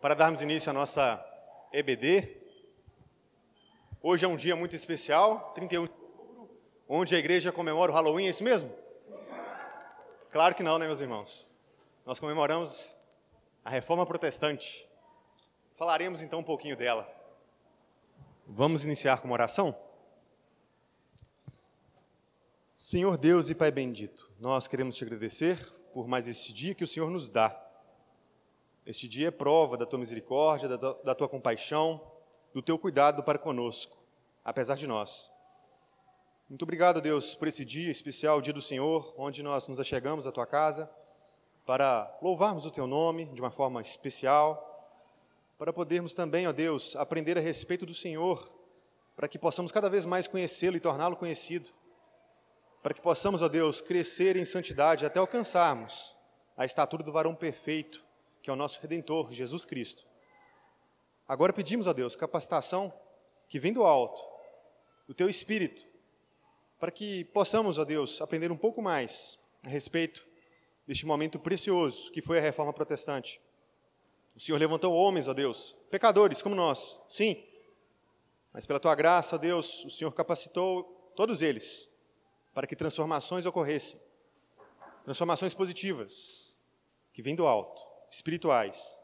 para darmos início à nossa EBD. Hoje é um dia muito especial, 31 de outubro, onde a igreja comemora o Halloween, é isso mesmo? Claro que não, né, meus irmãos? Nós comemoramos a reforma protestante. Falaremos então um pouquinho dela. Vamos iniciar com uma oração? Senhor Deus e Pai bendito, nós queremos te agradecer por mais este dia que o Senhor nos dá. Este dia é prova da tua misericórdia, da, tua compaixão, do teu cuidado para conosco, apesar de nós. Muito obrigado, Deus, por esse dia especial, o dia do Senhor, onde nós nos achegamos à tua casa para louvarmos o teu nome de uma forma especial, para podermos também, ó Deus, aprender a respeito do Senhor, para que possamos cada vez mais conhecê-lo e torná-lo conhecido para que possamos, ó Deus, crescer em santidade até alcançarmos a estatura do varão perfeito, que é o nosso Redentor, Jesus Cristo. Agora pedimos, ó Deus, capacitação que vem do alto, do Teu Espírito, para que possamos, ó Deus, aprender um pouco mais a respeito deste momento precioso que foi a reforma protestante. O Senhor levantou homens, ó Deus, pecadores como nós, sim, mas pela Tua graça, ó Deus, o Senhor capacitou todos eles para que transformações ocorressem. Transformações positivas, que vêm do alto, espirituais.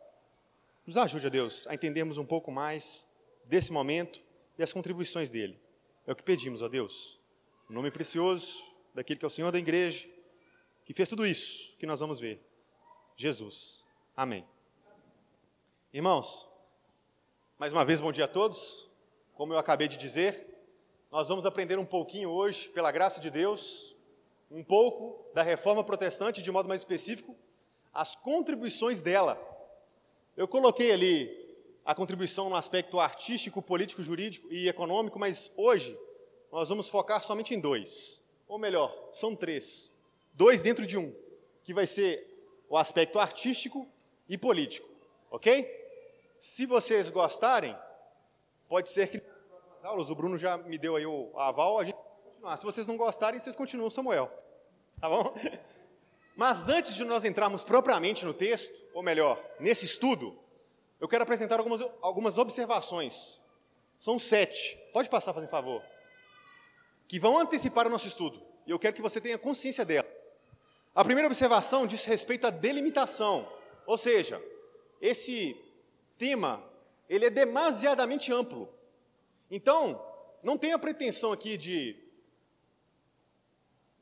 Nos ajude, a Deus, a entendermos um pouco mais desse momento e as contribuições dele. É o que pedimos, ó Deus. O nome precioso daquele que é o Senhor da igreja, que fez tudo isso que nós vamos ver. Jesus. Amém. Irmãos, mais uma vez, bom dia a todos. Como eu acabei de dizer, nós vamos aprender um pouquinho hoje, pela graça de Deus, um pouco da reforma protestante, de modo mais específico, as contribuições dela. Eu coloquei ali a contribuição no aspecto artístico, político, jurídico e econômico, mas hoje nós vamos focar somente em dois. Ou melhor, são três. Dois dentro de um, que vai ser o aspecto artístico e político. Ok? Se vocês gostarem, pode ser que aulas, o Bruno já me deu aí o aval, a gente vai continuar. Se vocês não gostarem, vocês continuam Samuel. Tá bom? Mas antes de nós entrarmos propriamente no texto, ou melhor, nesse estudo, eu quero apresentar algumas, algumas observações. São sete. Pode passar, por favor. Que vão antecipar o nosso estudo. E eu quero que você tenha consciência dela. A primeira observação diz respeito à delimitação. Ou seja, esse tema, ele é demasiadamente amplo. Então, não tenha pretensão aqui de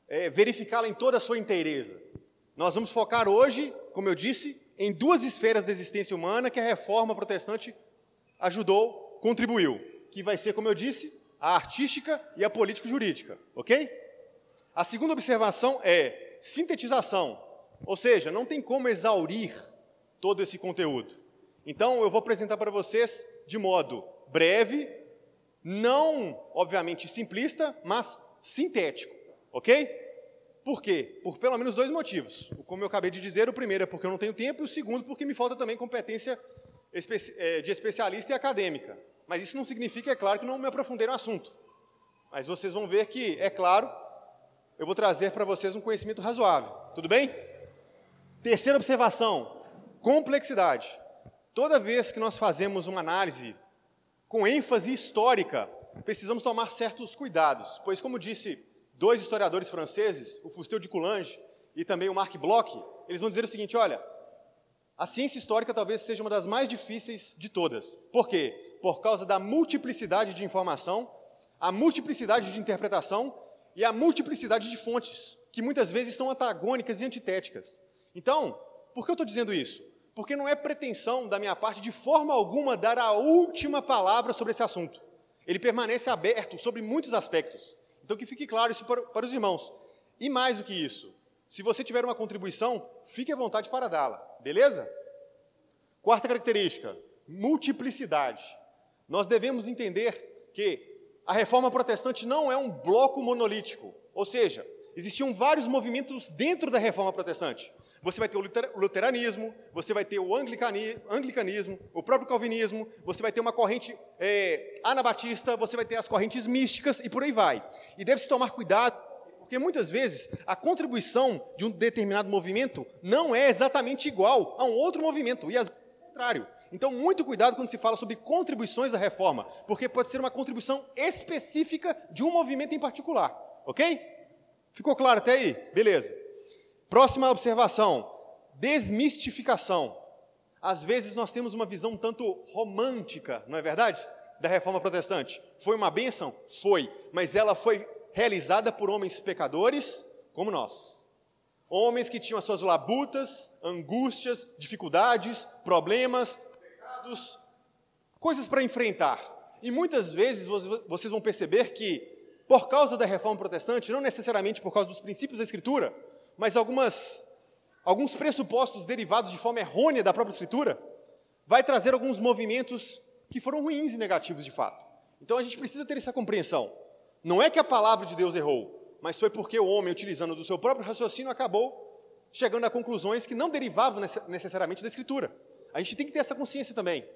é, verificá-la em toda a sua inteireza. Nós vamos focar hoje, como eu disse, em duas esferas da existência humana que a reforma protestante ajudou, contribuiu, que vai ser, como eu disse, a artística e a político-jurídica, ok? A segunda observação é sintetização, ou seja, não tem como exaurir todo esse conteúdo. Então, eu vou apresentar para vocês de modo breve, não, obviamente, simplista, mas sintético, ok? Por quê? Por pelo menos dois motivos. Como eu acabei de dizer, o primeiro é porque eu não tenho tempo, e o segundo porque me falta também competência é, de especialista e acadêmica. Mas isso não significa, é claro, que não me aprofundei no assunto. Mas vocês vão ver que, é claro, eu vou trazer para vocês um conhecimento razoável. Tudo bem? Terceira observação: complexidade. Toda vez que nós fazemos uma análise com ênfase histórica, precisamos tomar certos cuidados, pois, como disse dois historiadores franceses, o Fustel de Coulanges e também o Marc Bloch, eles vão dizer o seguinte: olha, a ciência histórica talvez seja uma das mais difíceis de todas. Por quê? Por causa da multiplicidade de informação, a multiplicidade de interpretação e a multiplicidade de fontes, que muitas vezes são antagônicas e antitéticas. Então, por que eu estou dizendo isso? porque não é pretensão da minha parte de forma alguma dar a última palavra sobre esse assunto. Ele permanece aberto sobre muitos aspectos. Então, que fique claro isso para, para os irmãos. E mais do que isso, se você tiver uma contribuição, fique à vontade para dá-la, beleza? Quarta característica: multiplicidade. Nós devemos entender que a reforma protestante não é um bloco monolítico, ou seja, existiam vários movimentos dentro da reforma protestante você vai ter o luteranismo, você vai ter o anglicanismo, o próprio calvinismo, você vai ter uma corrente é, anabatista, você vai ter as correntes místicas e por aí vai. E deve-se tomar cuidado, porque muitas vezes a contribuição de um determinado movimento não é exatamente igual a um outro movimento, e às vezes é o contrário. Então, muito cuidado quando se fala sobre contribuições da reforma, porque pode ser uma contribuição específica de um movimento em particular, ok? Ficou claro até aí? Beleza. Próxima observação: desmistificação. Às vezes nós temos uma visão um tanto romântica, não é verdade? Da reforma protestante. Foi uma bênção? Foi, mas ela foi realizada por homens pecadores como nós. Homens que tinham as suas labutas, angústias, dificuldades, problemas, pecados, coisas para enfrentar. E muitas vezes vocês vão perceber que, por causa da reforma protestante, não necessariamente por causa dos princípios da Escritura, mas algumas, alguns pressupostos derivados de forma errônea da própria Escritura, vai trazer alguns movimentos que foram ruins e negativos de fato. Então a gente precisa ter essa compreensão. Não é que a palavra de Deus errou, mas foi porque o homem, utilizando do seu próprio raciocínio, acabou chegando a conclusões que não derivavam necessariamente da Escritura. A gente tem que ter essa consciência também.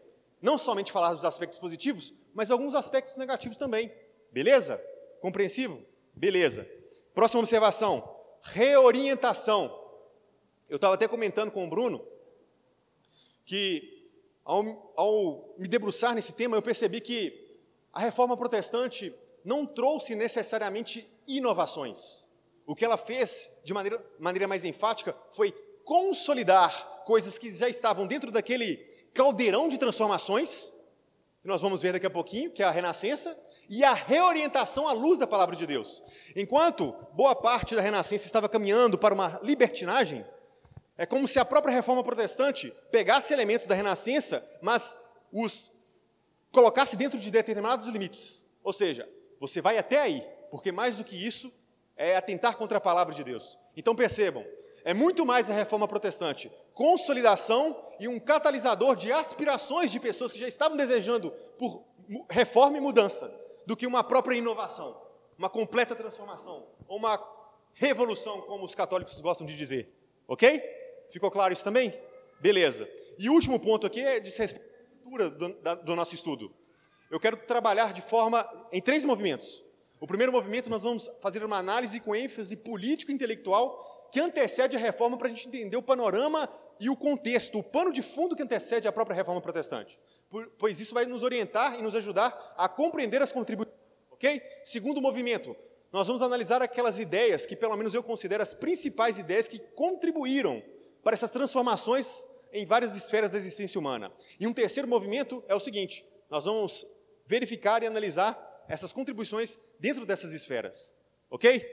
Não somente falar dos aspectos positivos, mas alguns aspectos negativos também. Beleza? Compreensivo? Beleza. Próxima observação: reorientação. Eu estava até comentando com o Bruno que, ao, ao me debruçar nesse tema, eu percebi que a reforma protestante não trouxe necessariamente inovações. O que ela fez, de maneira, maneira mais enfática, foi consolidar coisas que já estavam dentro daquele caldeirão de transformações, que nós vamos ver daqui a pouquinho, que é a Renascença, e a reorientação à luz da palavra de Deus. Enquanto boa parte da Renascença estava caminhando para uma libertinagem, é como se a própria reforma protestante pegasse elementos da Renascença, mas os colocasse dentro de determinados limites. Ou seja, você vai até aí, porque mais do que isso é atentar contra a palavra de Deus. Então percebam, é muito mais a reforma protestante, consolidação e um catalisador de aspirações de pessoas que já estavam desejando por reforma e mudança, do que uma própria inovação, uma completa transformação, ou uma revolução, como os católicos gostam de dizer. Ok? Ficou claro isso também? Beleza. E o último ponto aqui é de respeito do, do nosso estudo eu quero trabalhar de forma em três movimentos. O primeiro movimento, nós vamos fazer uma análise com ênfase político-intelectual que antecede a reforma para a gente entender o panorama e o contexto, o pano de fundo que antecede a própria reforma protestante. Pois isso vai nos orientar e nos ajudar a compreender as contribuições. Ok? Segundo movimento, nós vamos analisar aquelas ideias que, pelo menos eu considero, as principais ideias que contribuíram para essas transformações em várias esferas da existência humana. E um terceiro movimento é o seguinte: nós vamos verificar e analisar essas contribuições dentro dessas esferas. Ok?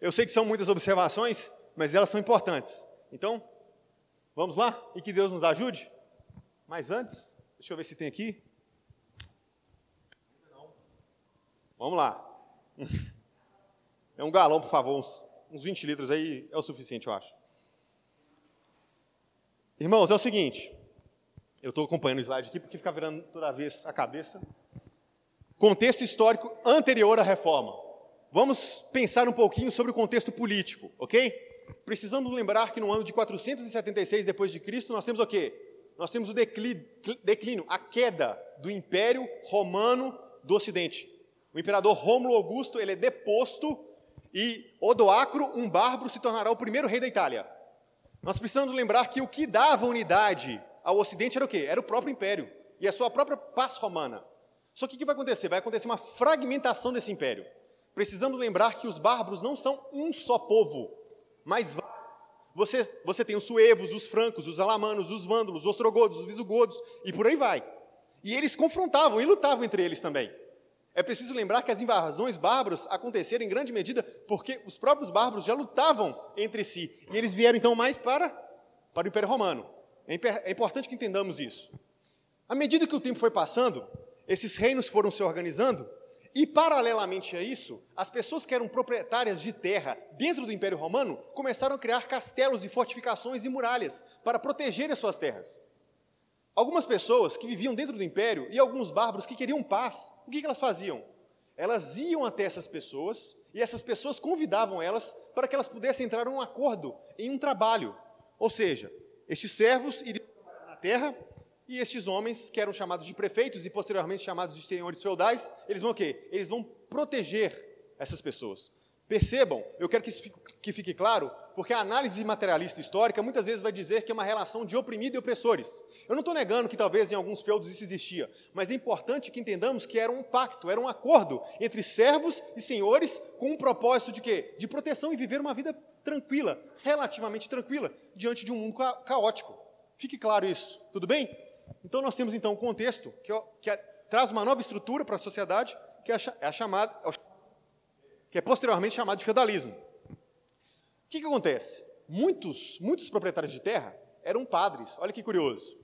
Eu sei que são muitas observações, mas elas são importantes. Então, vamos lá e que Deus nos ajude. Mas antes, deixa eu ver se tem aqui. Vamos lá. É um galão, por favor, uns, uns 20 litros aí é o suficiente, eu acho. Irmãos, é o seguinte. Eu estou acompanhando o slide aqui porque fica virando toda vez a cabeça. Contexto histórico anterior à reforma. Vamos pensar um pouquinho sobre o contexto político, ok? Precisamos lembrar que no ano de 476 depois de Cristo nós temos o quê? Nós temos o declínio, a queda do Império Romano do Ocidente. O imperador Rômulo Augusto ele é deposto e Odoacro, um bárbaro, se tornará o primeiro rei da Itália. Nós precisamos lembrar que o que dava unidade ao Ocidente era o quê? Era o próprio Império e a sua própria paz romana. Só que o que vai acontecer? Vai acontecer uma fragmentação desse império. Precisamos lembrar que os bárbaros não são um só povo, mas você, você tem os suevos, os francos, os alamanos, os vândalos, os ostrogodos, os visigodos e por aí vai. E eles confrontavam e lutavam entre eles também. É preciso lembrar que as invasões bárbaras aconteceram em grande medida porque os próprios bárbaros já lutavam entre si. E eles vieram então mais para, para o Império Romano. É, é importante que entendamos isso. À medida que o tempo foi passando, esses reinos foram se organizando e, paralelamente a isso, as pessoas que eram proprietárias de terra dentro do Império Romano começaram a criar castelos e fortificações e muralhas para proteger as suas terras. Algumas pessoas que viviam dentro do império e alguns bárbaros que queriam paz, o que elas faziam? Elas iam até essas pessoas e essas pessoas convidavam elas para que elas pudessem entrar em um acordo, em um trabalho. Ou seja, estes servos iriam na terra e estes homens, que eram chamados de prefeitos e posteriormente chamados de senhores feudais, eles vão o quê? Eles vão proteger essas pessoas. Percebam, eu quero que isso fique, que fique claro, porque a análise materialista histórica muitas vezes vai dizer que é uma relação de oprimido e opressores. Eu não estou negando que talvez em alguns feudos isso existia, mas é importante que entendamos que era um pacto, era um acordo entre servos e senhores com um propósito de quê? De proteção e viver uma vida tranquila, relativamente tranquila, diante de um mundo ca caótico. Fique claro isso, tudo bem? Então nós temos então um contexto que, que é, traz uma nova estrutura para a sociedade, que é a, é a chamada, que é posteriormente chamado de feudalismo. O que, que acontece? Muitos, muitos proprietários de terra eram padres, olha que curioso.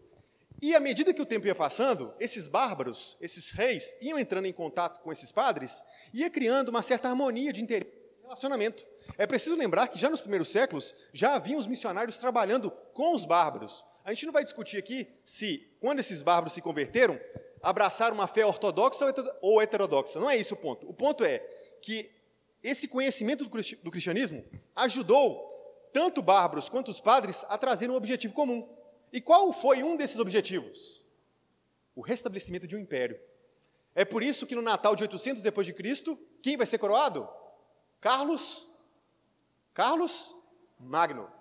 E à medida que o tempo ia passando, esses bárbaros, esses reis, iam entrando em contato com esses padres, ia criando uma certa harmonia de interesse e relacionamento. É preciso lembrar que já nos primeiros séculos já haviam os missionários trabalhando com os bárbaros. A gente não vai discutir aqui se, quando esses bárbaros se converteram, abraçaram uma fé ortodoxa ou heterodoxa. Não é isso o ponto. O ponto é que esse conhecimento do cristianismo ajudou tanto bárbaros quanto os padres a trazer um objetivo comum. E qual foi um desses objetivos? O restabelecimento de um império. É por isso que no Natal de 800 depois de Cristo, quem vai ser coroado? Carlos Carlos Magno.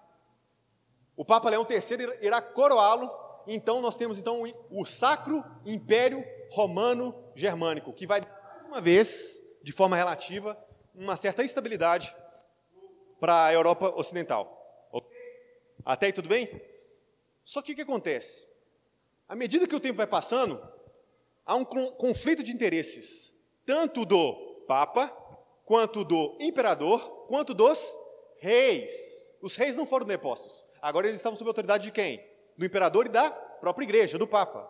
O Papa Leão III irá coroá-lo, então nós temos então o Sacro Império Romano Germânico, que vai uma vez, de forma relativa, uma certa estabilidade para a Europa Ocidental. Até aí tudo bem? Só que o que acontece? À medida que o tempo vai passando, há um conflito de interesses, tanto do Papa, quanto do imperador, quanto dos reis. Os reis não foram depostos. Agora eles estavam sob a autoridade de quem? Do imperador e da própria igreja, do Papa.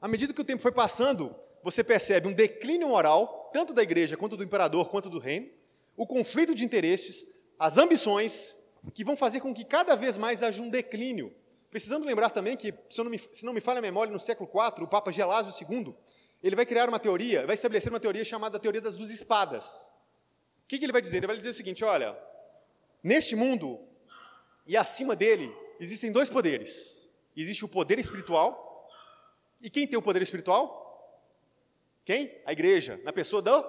À medida que o tempo foi passando, você percebe um declínio moral, tanto da igreja quanto do imperador, quanto do reino, o conflito de interesses, as ambições, que vão fazer com que cada vez mais haja um declínio. Precisamos lembrar também que, se não me, se não me falha a memória, no século IV, o Papa Gelásio II, ele vai criar uma teoria, vai estabelecer uma teoria chamada teoria das duas espadas. O que, que ele vai dizer? Ele vai dizer o seguinte: olha, neste mundo e acima dele existem dois poderes. Existe o poder espiritual. E quem tem o poder espiritual? Quem? A igreja, na pessoa do,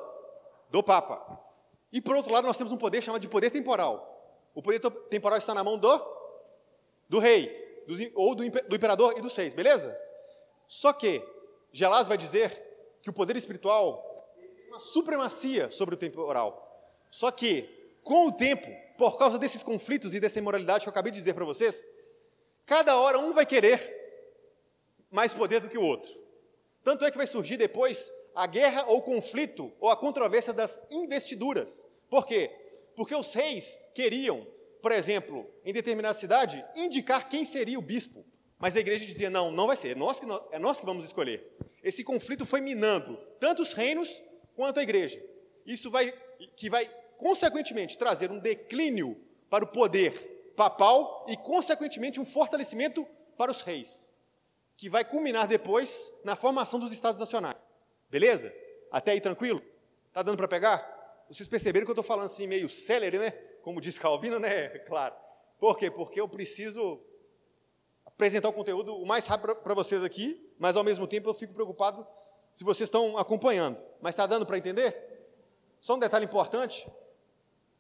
do Papa. E por outro lado, nós temos um poder chamado de poder temporal. O poder temporal está na mão do, do rei, do, ou do, do imperador e dos seis, beleza? Só que Gelás vai dizer que o poder espiritual tem uma supremacia sobre o temporal. Só que, com o tempo, por causa desses conflitos e dessa imoralidade que eu acabei de dizer para vocês, cada hora um vai querer mais poder do que o outro. Tanto é que vai surgir depois a guerra ou conflito ou a controvérsia das investiduras. Por quê? Porque os reis queriam, por exemplo, em determinada cidade, indicar quem seria o bispo. Mas a igreja dizia: não, não vai ser, é nós que, é nós que vamos escolher. Esse conflito foi minando tanto os reinos quanto a igreja. Isso vai, que vai, consequentemente, trazer um declínio para o poder papal e, consequentemente, um fortalecimento para os reis, que vai culminar depois na formação dos estados nacionais. Beleza? Até aí tranquilo? Tá dando para pegar? Vocês perceberam que eu estou falando assim meio celery, né? Como diz Calvino, né? Claro. Por quê? Porque eu preciso apresentar o conteúdo o mais rápido para vocês aqui, mas ao mesmo tempo eu fico preocupado se vocês estão acompanhando. Mas está dando para entender? Só um detalhe importante: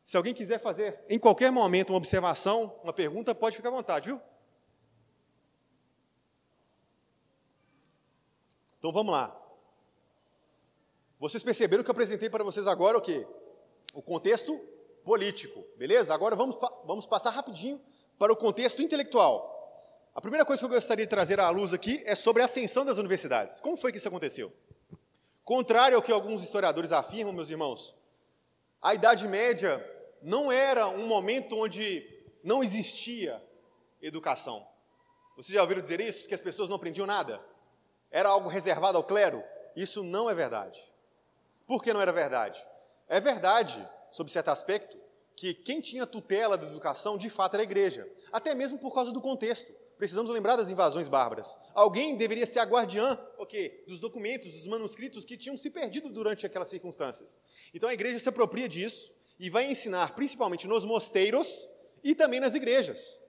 se alguém quiser fazer em qualquer momento uma observação, uma pergunta, pode ficar à vontade, viu? Então vamos lá. Vocês perceberam que eu apresentei para vocês agora o quê? O contexto político, beleza? Agora vamos, vamos passar rapidinho para o contexto intelectual. A primeira coisa que eu gostaria de trazer à luz aqui é sobre a ascensão das universidades. Como foi que isso aconteceu? Contrário ao que alguns historiadores afirmam, meus irmãos, a Idade Média não era um momento onde não existia educação. Vocês já ouviram dizer isso? Que as pessoas não aprendiam nada? Era algo reservado ao clero? Isso não é verdade. Por que não era verdade? É verdade, sob certo aspecto, que quem tinha tutela da educação de fato era a igreja, até mesmo por causa do contexto. Precisamos lembrar das invasões bárbaras. Alguém deveria ser a guardiã okay, dos documentos, dos manuscritos que tinham se perdido durante aquelas circunstâncias. Então a igreja se apropria disso e vai ensinar principalmente nos mosteiros e também nas igrejas.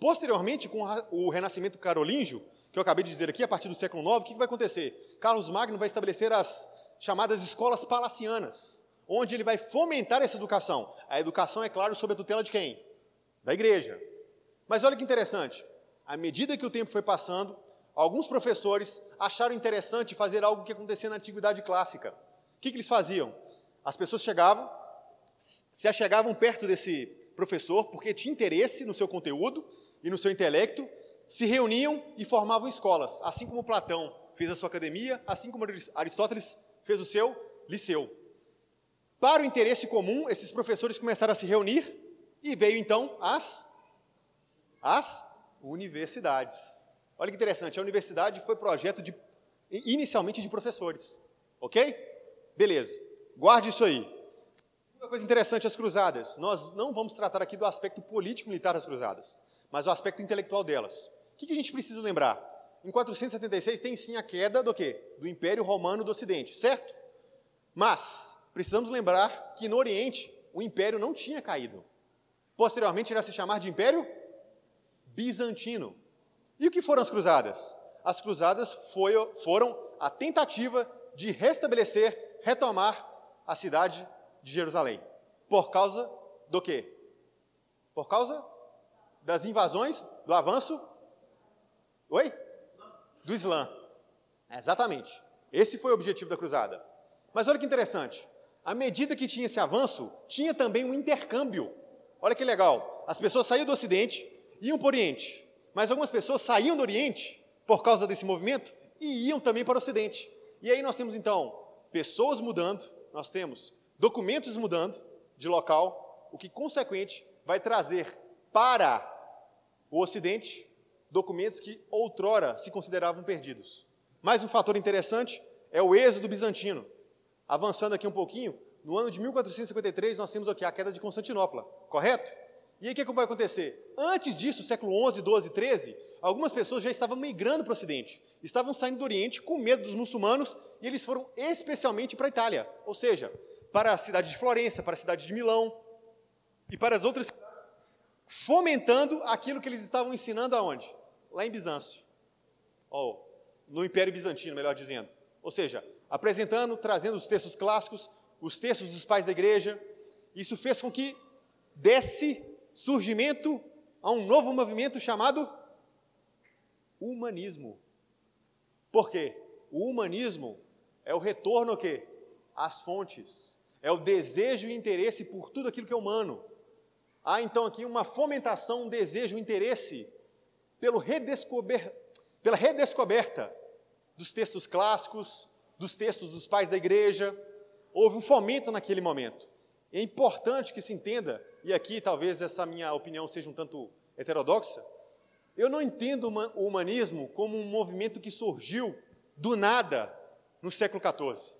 Posteriormente, com o renascimento carolíngio, que eu acabei de dizer aqui, a partir do século IX, o que vai acontecer? Carlos Magno vai estabelecer as chamadas escolas palacianas, onde ele vai fomentar essa educação. A educação, é claro, sob a tutela de quem? Da igreja. Mas olha que interessante. À medida que o tempo foi passando, alguns professores acharam interessante fazer algo que acontecia na antiguidade clássica. O que, que eles faziam? As pessoas chegavam, se achegavam perto desse professor porque tinha interesse no seu conteúdo e no seu intelecto, se reuniam e formavam escolas, assim como Platão fez a sua academia, assim como Aristóteles fez o seu liceu. Para o interesse comum, esses professores começaram a se reunir e veio então as as universidades. Olha que interessante, a universidade foi projeto de inicialmente de professores, OK? Beleza. Guarde isso aí. Coisa interessante as cruzadas. Nós não vamos tratar aqui do aspecto político militar das cruzadas, mas o aspecto intelectual delas. O que a gente precisa lembrar? Em 476 tem sim a queda do quê? Do Império Romano do Ocidente, certo? Mas precisamos lembrar que no Oriente o império não tinha caído. Posteriormente irá se chamar de Império Bizantino. E o que foram as cruzadas? As cruzadas foi, foram a tentativa de restabelecer, retomar a cidade de Jerusalém. Por causa do quê? Por causa das invasões, do avanço. Oi? Do Islã. exatamente. Esse foi o objetivo da cruzada. Mas olha que interessante. À medida que tinha esse avanço, tinha também um intercâmbio. Olha que legal. As pessoas saíam do Ocidente, iam para o Oriente. Mas algumas pessoas saíam do Oriente por causa desse movimento e iam também para o Ocidente. E aí nós temos então pessoas mudando, nós temos documentos mudando de local, o que consequente vai trazer para o Ocidente documentos que outrora se consideravam perdidos. Mais um fator interessante é o êxodo bizantino. Avançando aqui um pouquinho, no ano de 1453 nós temos aqui a queda de Constantinopla, correto? E aí o que, que vai acontecer? Antes disso, século 11, 12, 13, algumas pessoas já estavam migrando para o Ocidente, estavam saindo do Oriente com medo dos muçulmanos e eles foram especialmente para a Itália, ou seja, para a cidade de Florença, para a cidade de Milão e para as outras fomentando aquilo que eles estavam ensinando aonde? Lá em Bizâncio. Ou no Império Bizantino, melhor dizendo. Ou seja, apresentando, trazendo os textos clássicos, os textos dos pais da igreja. Isso fez com que desse surgimento a um novo movimento chamado humanismo. Por quê? O humanismo é o retorno quê? às fontes. É o desejo e interesse por tudo aquilo que é humano. Há então aqui uma fomentação, um desejo, um interesse pelo redescober... pela redescoberta dos textos clássicos, dos textos dos pais da igreja. Houve um fomento naquele momento. É importante que se entenda, e aqui talvez essa minha opinião seja um tanto heterodoxa, eu não entendo o humanismo como um movimento que surgiu do nada no século XIV.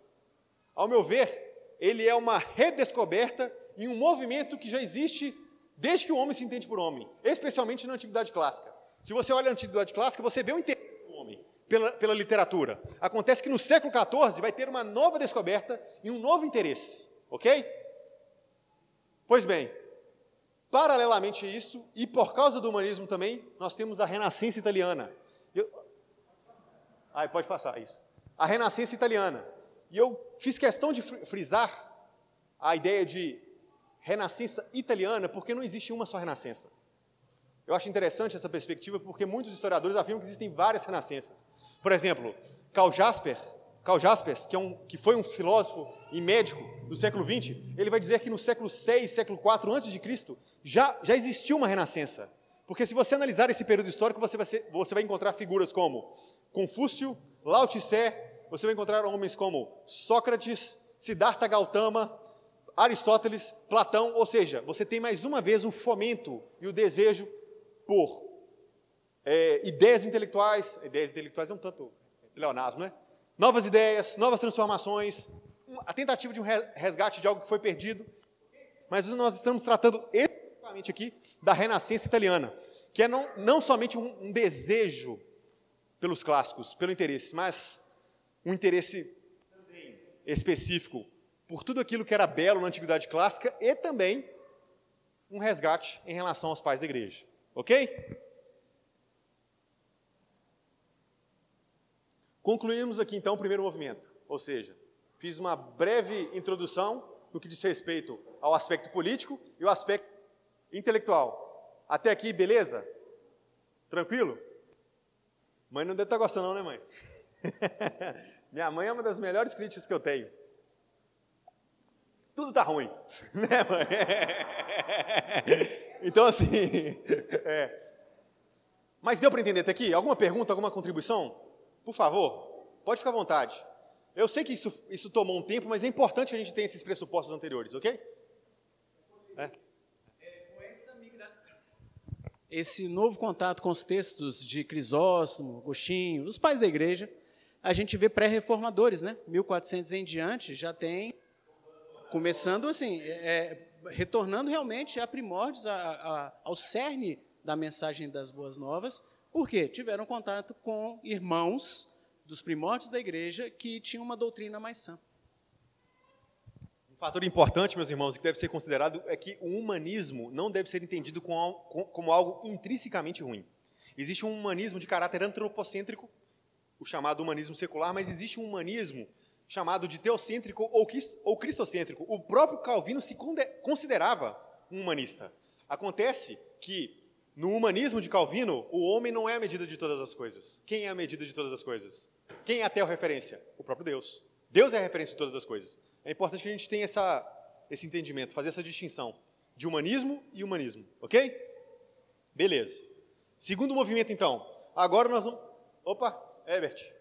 Ao meu ver, ele é uma redescoberta e um movimento que já existe desde que o homem se entende por homem, especialmente na Antiguidade Clássica. Se você olha a Antiguidade Clássica, você vê o interesse do homem pela, pela literatura. Acontece que no século XIV vai ter uma nova descoberta e um novo interesse, ok? Pois bem, paralelamente a isso, e por causa do humanismo também, nós temos a Renascença Italiana. Eu... Ah, pode passar isso. A Renascença Italiana. E eu fiz questão de frisar a ideia de renascença italiana, porque não existe uma só renascença. Eu acho interessante essa perspectiva, porque muitos historiadores afirmam que existem várias renascenças. Por exemplo, Karl Jasper, Karl Jaspers, que, é um, que foi um filósofo e médico do século XX, ele vai dizer que no século 6, século 4 antes de Cristo, já, já existiu uma renascença. Porque se você analisar esse período histórico, você vai, ser, você vai encontrar figuras como Confúcio, Lao Tse, você vai encontrar homens como Sócrates, Siddhartha Gautama, Aristóteles, Platão, ou seja, você tem mais uma vez o fomento e o desejo por é, ideias intelectuais, ideias intelectuais é um tanto pleonasmo, né? Novas ideias, novas transformações, a tentativa de um resgate de algo que foi perdido, mas nós estamos tratando especificamente aqui da renascença italiana, que é não, não somente um, um desejo pelos clássicos, pelo interesse, mas um interesse específico por tudo aquilo que era belo na antiguidade clássica e também um resgate em relação aos pais da igreja. Ok? Concluímos aqui então o primeiro movimento, ou seja, fiz uma breve introdução no que diz respeito ao aspecto político e o aspecto intelectual. Até aqui, beleza? Tranquilo? Mãe não deve estar gostando, não, né, mãe? Minha mãe é uma das melhores críticas que eu tenho. Tudo tá ruim, né, mãe? Então, assim, é. mas deu para entender até aqui? Alguma pergunta, alguma contribuição? Por favor, pode ficar à vontade. Eu sei que isso, isso tomou um tempo, mas é importante que a gente tenha esses pressupostos anteriores, ok? É. Esse novo contato com os textos de Crisóstomo, Agostinho, os pais da igreja, a gente vê pré-reformadores, né? 1400 em diante já tem, começando assim, é, retornando realmente a primórdios, a, a, ao cerne da mensagem das boas novas, porque tiveram contato com irmãos dos primórdios da igreja que tinham uma doutrina mais sã. Um fator importante, meus irmãos, que deve ser considerado é que o humanismo não deve ser entendido como algo intrinsecamente ruim. Existe um humanismo de caráter antropocêntrico, o chamado humanismo secular, mas existe um humanismo chamado de teocêntrico ou, cristocêntrico. O próprio Calvino se considerava um humanista. Acontece que no humanismo de Calvino, o homem não é a medida de todas as coisas. Quem é a medida de todas as coisas? Quem é a referência? O próprio Deus. Deus é a referência de todas as coisas. É importante que a gente tenha essa, esse entendimento, fazer essa distinção de humanismo e humanismo, ok? Beleza. Segundo movimento, então. Agora nós vamos. Opa, Herbert.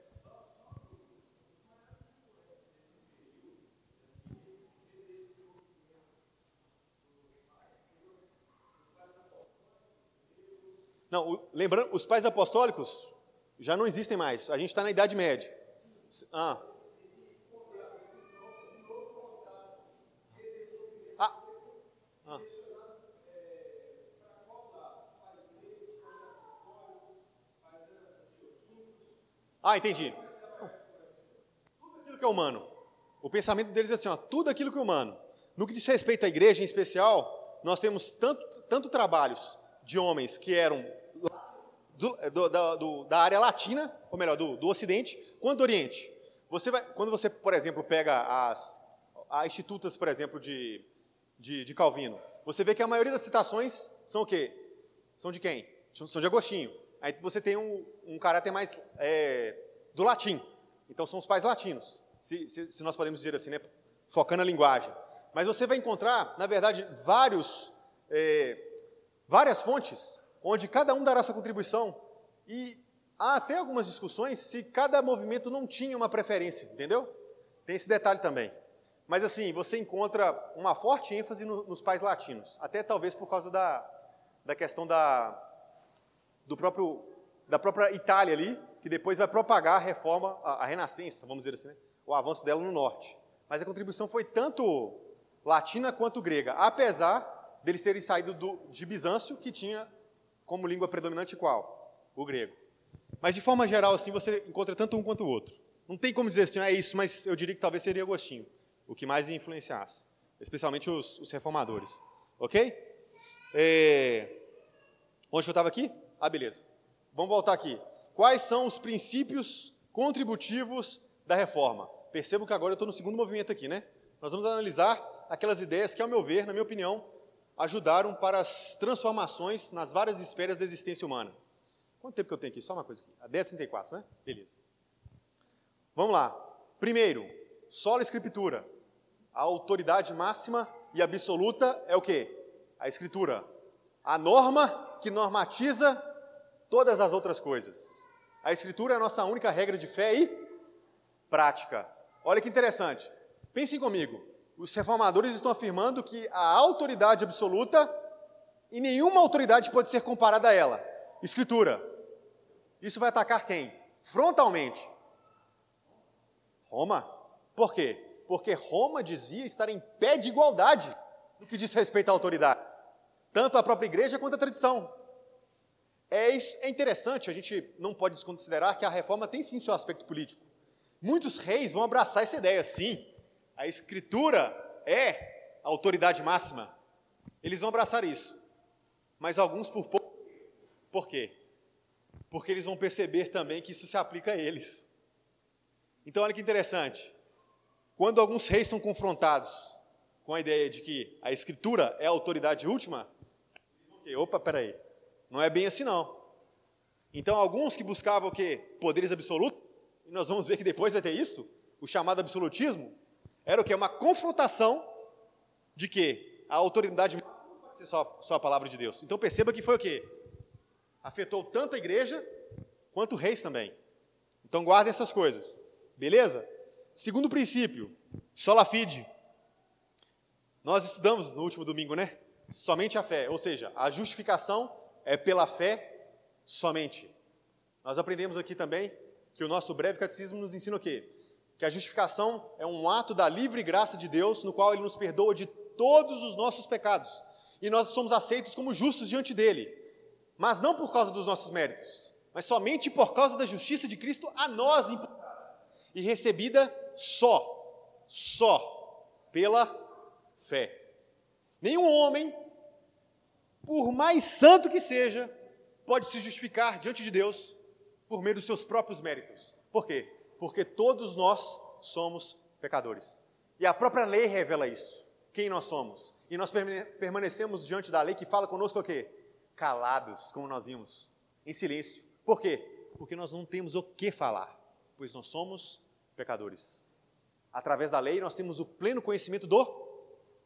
Não, lembrando, os pais apostólicos já não existem mais. A gente está na Idade Média. Ah. Ah, entendi. Tudo aquilo que é humano. O pensamento deles é assim, ó, tudo aquilo que é humano. No que diz respeito à igreja em especial, nós temos tanto, tanto trabalhos de homens que eram do, do, do, da área latina, ou melhor, do, do Ocidente, quanto do Oriente. Você vai, quando você, por exemplo, pega as, as institutas, por exemplo, de, de, de, Calvino, você vê que a maioria das citações são o quê? São de quem? São de Agostinho. Aí você tem um, um caráter mais é, do latim. Então são os pais latinos, se, se, se, nós podemos dizer assim, né? focando a linguagem. Mas você vai encontrar, na verdade, vários, é, várias fontes onde cada um dará sua contribuição. E há até algumas discussões se cada movimento não tinha uma preferência, entendeu? Tem esse detalhe também. Mas assim, você encontra uma forte ênfase no, nos pais latinos, até talvez por causa da, da questão da, do próprio, da própria Itália ali, que depois vai propagar a reforma, a, a renascença, vamos dizer assim, né? o avanço dela no norte. Mas a contribuição foi tanto latina quanto grega, apesar deles terem saído do, de Bizâncio, que tinha como língua predominante qual? O grego. Mas de forma geral, assim, você encontra tanto um quanto o outro. Não tem como dizer assim, ah, é isso, mas eu diria que talvez seria Agostinho, o que mais influenciasse, especialmente os, os reformadores. Ok? É... Onde que eu estava aqui? Ah, beleza. Vamos voltar aqui. Quais são os princípios contributivos da reforma? Percebo que agora eu estou no segundo movimento aqui, né? Nós vamos analisar aquelas ideias que, ao meu ver, na minha opinião, ajudaram para as transformações nas várias esferas da existência humana. Quanto tempo que eu tenho aqui? Só uma coisa aqui. A 10h34, né? Beleza. Vamos lá. Primeiro, sola escritura. A autoridade máxima e absoluta é o quê? A escritura. A norma que normatiza todas as outras coisas. A escritura é a nossa única regra de fé e prática. Olha que interessante. Pensem comigo os reformadores estão afirmando que a autoridade absoluta e nenhuma autoridade pode ser comparada a ela. Escritura. Isso vai atacar quem? Frontalmente. Roma. Por quê? Porque Roma dizia estar em pé de igualdade no que diz respeito à autoridade, tanto a própria igreja quanto a tradição. É, é interessante, a gente não pode desconsiderar que a reforma tem sim seu aspecto político. Muitos reis vão abraçar essa ideia, sim. A Escritura é a autoridade máxima. Eles vão abraçar isso. Mas alguns por pouco. Por quê? Porque eles vão perceber também que isso se aplica a eles. Então, olha que interessante. Quando alguns reis são confrontados com a ideia de que a Escritura é a autoridade última, opa, peraí, não é bem assim não. Então, alguns que buscavam o quê? Poderes absolutos, e nós vamos ver que depois vai ter isso, o chamado absolutismo, era o que? Uma confrontação de que a autoridade só, só a palavra de Deus. Então perceba que foi o quê? Afetou tanto a igreja quanto reis também. Então guardem essas coisas. Beleza? Segundo princípio, sola fide. Nós estudamos no último domingo, né? Somente a fé, ou seja, a justificação é pela fé somente. Nós aprendemos aqui também que o nosso breve catecismo nos ensina o quê? Que a justificação é um ato da livre graça de Deus, no qual ele nos perdoa de todos os nossos pecados. E nós somos aceitos como justos diante dele. Mas não por causa dos nossos méritos, mas somente por causa da justiça de Cristo a nós e recebida só, só pela fé. Nenhum homem, por mais santo que seja, pode se justificar diante de Deus por meio dos seus próprios méritos. Por quê? Porque todos nós somos pecadores. E a própria lei revela isso. Quem nós somos. E nós permanecemos diante da lei que fala conosco o quê? Calados, como nós vimos, em silêncio. Por quê? Porque nós não temos o que falar, pois nós somos pecadores. Através da lei nós temos o pleno conhecimento do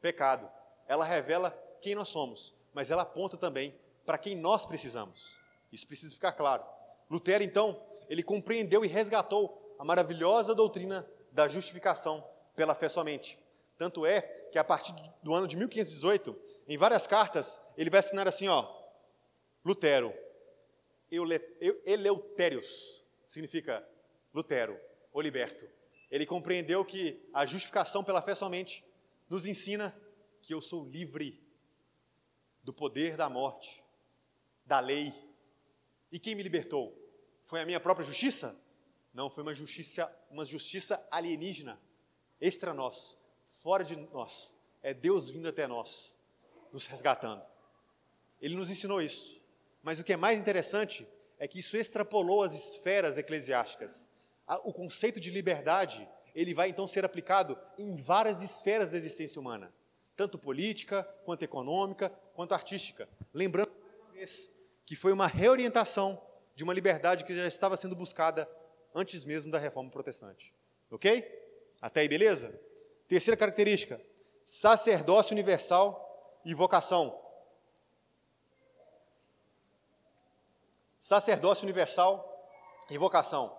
pecado. Ela revela quem nós somos, mas ela aponta também para quem nós precisamos. Isso precisa ficar claro. Lutero, então, ele compreendeu e resgatou a maravilhosa doutrina da justificação pela fé somente. Tanto é que a partir do ano de 1518, em várias cartas, ele vai assinar assim, ó, Lutero, Eleutérios, significa Lutero, o liberto. Ele compreendeu que a justificação pela fé somente nos ensina que eu sou livre do poder da morte, da lei. E quem me libertou? Foi a minha própria justiça? Não, foi uma justiça, uma justiça alienígena, extra nós, fora de nós. É Deus vindo até nós, nos resgatando. Ele nos ensinou isso. Mas o que é mais interessante é que isso extrapolou as esferas eclesiásticas. O conceito de liberdade, ele vai então ser aplicado em várias esferas da existência humana, tanto política, quanto econômica, quanto artística. Lembrando que foi uma reorientação de uma liberdade que já estava sendo buscada antes mesmo da reforma protestante. Ok? Até aí, beleza? Terceira característica: sacerdócio universal e vocação. Sacerdócio universal e vocação.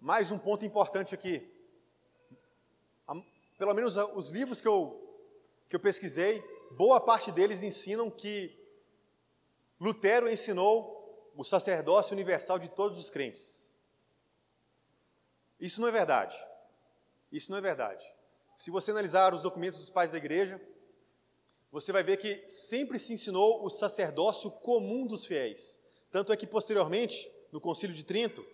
Mais um ponto importante aqui. Pelo menos os livros que eu, que eu pesquisei, boa parte deles ensinam que Lutero ensinou o sacerdócio universal de todos os crentes. Isso não é verdade. Isso não é verdade. Se você analisar os documentos dos pais da igreja, você vai ver que sempre se ensinou o sacerdócio comum dos fiéis. Tanto é que posteriormente, no Concílio de Trento,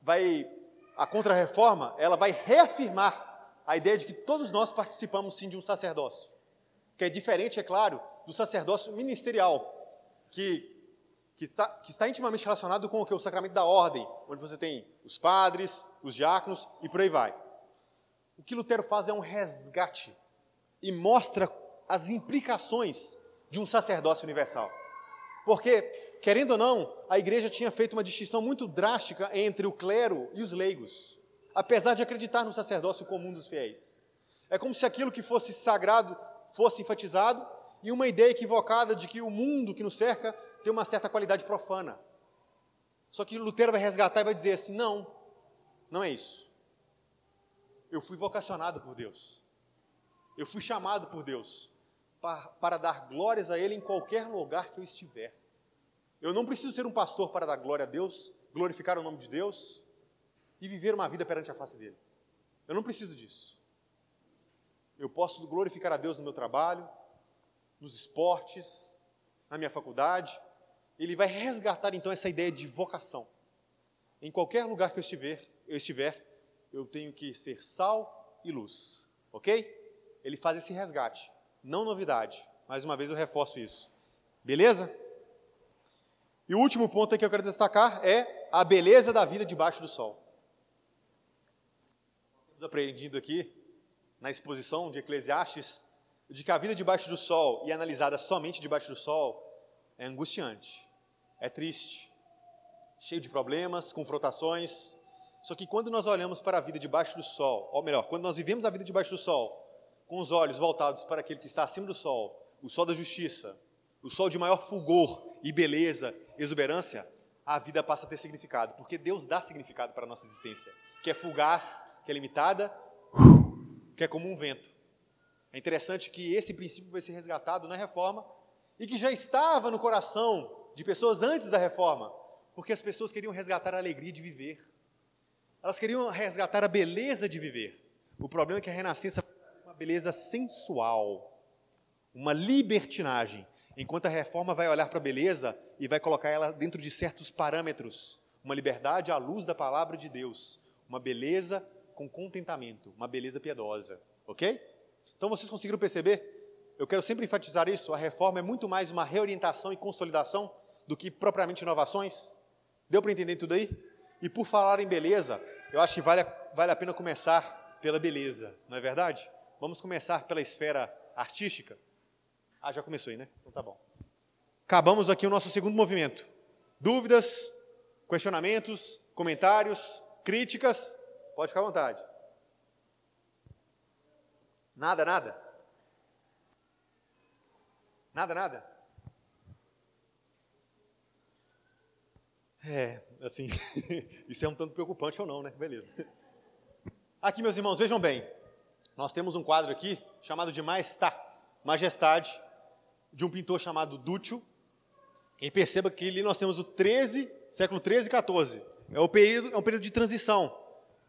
vai a Contra-Reforma, ela vai reafirmar a ideia de que todos nós participamos sim de um sacerdócio, que é diferente, é claro, do sacerdócio ministerial, que, que, está, que está intimamente relacionado com o que o sacramento da ordem, onde você tem os padres, os diáconos e por aí vai. O que Lutero faz é um resgate e mostra as implicações de um sacerdócio universal. Porque querendo ou não, a igreja tinha feito uma distinção muito drástica entre o clero e os leigos, apesar de acreditar no sacerdócio comum dos fiéis. É como se aquilo que fosse sagrado fosse enfatizado e uma ideia equivocada de que o mundo que nos cerca tem uma certa qualidade profana. Só que Lutero vai resgatar e vai dizer assim: não, não é isso. Eu fui vocacionado por Deus. Eu fui chamado por Deus para, para dar glórias a Ele em qualquer lugar que eu estiver. Eu não preciso ser um pastor para dar glória a Deus, glorificar o nome de Deus e viver uma vida perante a face dele. Eu não preciso disso. Eu posso glorificar a Deus no meu trabalho, nos esportes, na minha faculdade. Ele vai resgatar então essa ideia de vocação. Em qualquer lugar que eu estiver, eu estiver, eu tenho que ser sal e luz. OK? Ele faz esse resgate, não novidade. Mais uma vez eu reforço isso. Beleza? E o último ponto que eu quero destacar é a beleza da vida debaixo do sol. Aprendido aqui na exposição de Eclesiastes de que a vida debaixo do sol e analisada somente debaixo do sol é angustiante, é triste, cheio de problemas, confrontações. Só que quando nós olhamos para a vida debaixo do sol, ou melhor, quando nós vivemos a vida debaixo do sol, com os olhos voltados para aquele que está acima do sol, o sol da justiça, o sol de maior fulgor e beleza, exuberância, a vida passa a ter significado, porque Deus dá significado para a nossa existência, que é fugaz, que é limitada, que é como um vento. É interessante que esse princípio vai ser resgatado na reforma e que já estava no coração de pessoas antes da reforma, porque as pessoas queriam resgatar a alegria de viver. Elas queriam resgatar a beleza de viver. O problema é que a renascença é uma beleza sensual, uma libertinagem, enquanto a reforma vai olhar para a beleza e vai colocar ela dentro de certos parâmetros, uma liberdade à luz da palavra de Deus, uma beleza com contentamento, uma beleza piedosa, ok? Então vocês conseguiram perceber? Eu quero sempre enfatizar isso: a reforma é muito mais uma reorientação e consolidação do que propriamente inovações. Deu para entender tudo aí? E por falar em beleza, eu acho que vale a, vale a pena começar pela beleza, não é verdade? Vamos começar pela esfera artística. Ah, já começou aí, né? Então tá bom. Acabamos aqui o nosso segundo movimento. Dúvidas, questionamentos, comentários, críticas? Pode ficar à vontade. Nada, nada? Nada, nada? É, assim, isso é um tanto preocupante ou não, né? Beleza. Aqui, meus irmãos, vejam bem. Nós temos um quadro aqui chamado de Majestade, Majestade de um pintor chamado Dúcio. E perceba que ali nós temos o 13, século 13 e 14. É, o período, é um período de transição.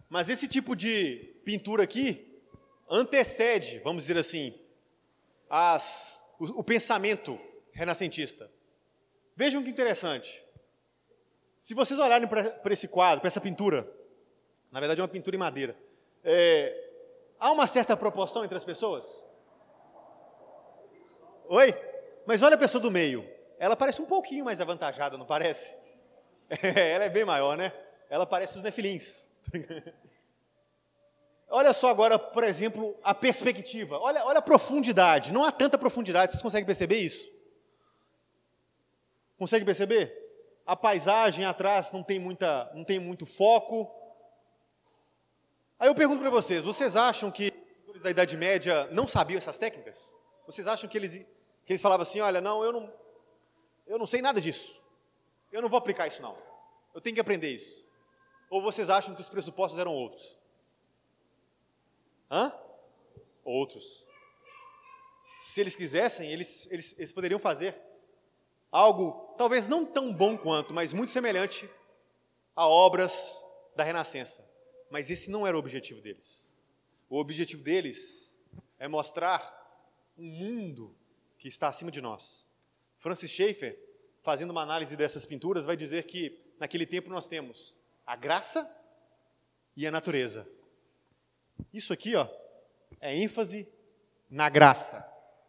Mas esse tipo de pintura aqui antecede, vamos dizer assim, as, o, o pensamento renascentista. Vejam que interessante. Se vocês olharem para esse quadro, para essa pintura, na verdade é uma pintura em madeira, é, há uma certa proporção entre as pessoas? Oi? Mas olha a pessoa do meio. Ela parece um pouquinho mais avantajada, não parece? É, ela é bem maior, né? Ela parece os nefilins. Olha só agora, por exemplo, a perspectiva. Olha, olha a profundidade. Não há tanta profundidade. Vocês conseguem perceber isso? Consegue perceber? A paisagem atrás não tem, muita, não tem muito foco. Aí eu pergunto para vocês: vocês acham que os da Idade Média não sabiam essas técnicas? Vocês acham que eles, que eles falavam assim: olha, não, eu não, eu não sei nada disso. Eu não vou aplicar isso, não. Eu tenho que aprender isso. Ou vocês acham que os pressupostos eram outros? Hã? Outros. Se eles quisessem, eles, eles, eles poderiam fazer algo, talvez não tão bom quanto, mas muito semelhante a obras da Renascença. Mas esse não era o objetivo deles. O objetivo deles é mostrar um mundo que está acima de nós. Francis Schaeffer, fazendo uma análise dessas pinturas, vai dizer que naquele tempo nós temos a graça e a natureza. Isso aqui, ó, é ênfase na graça,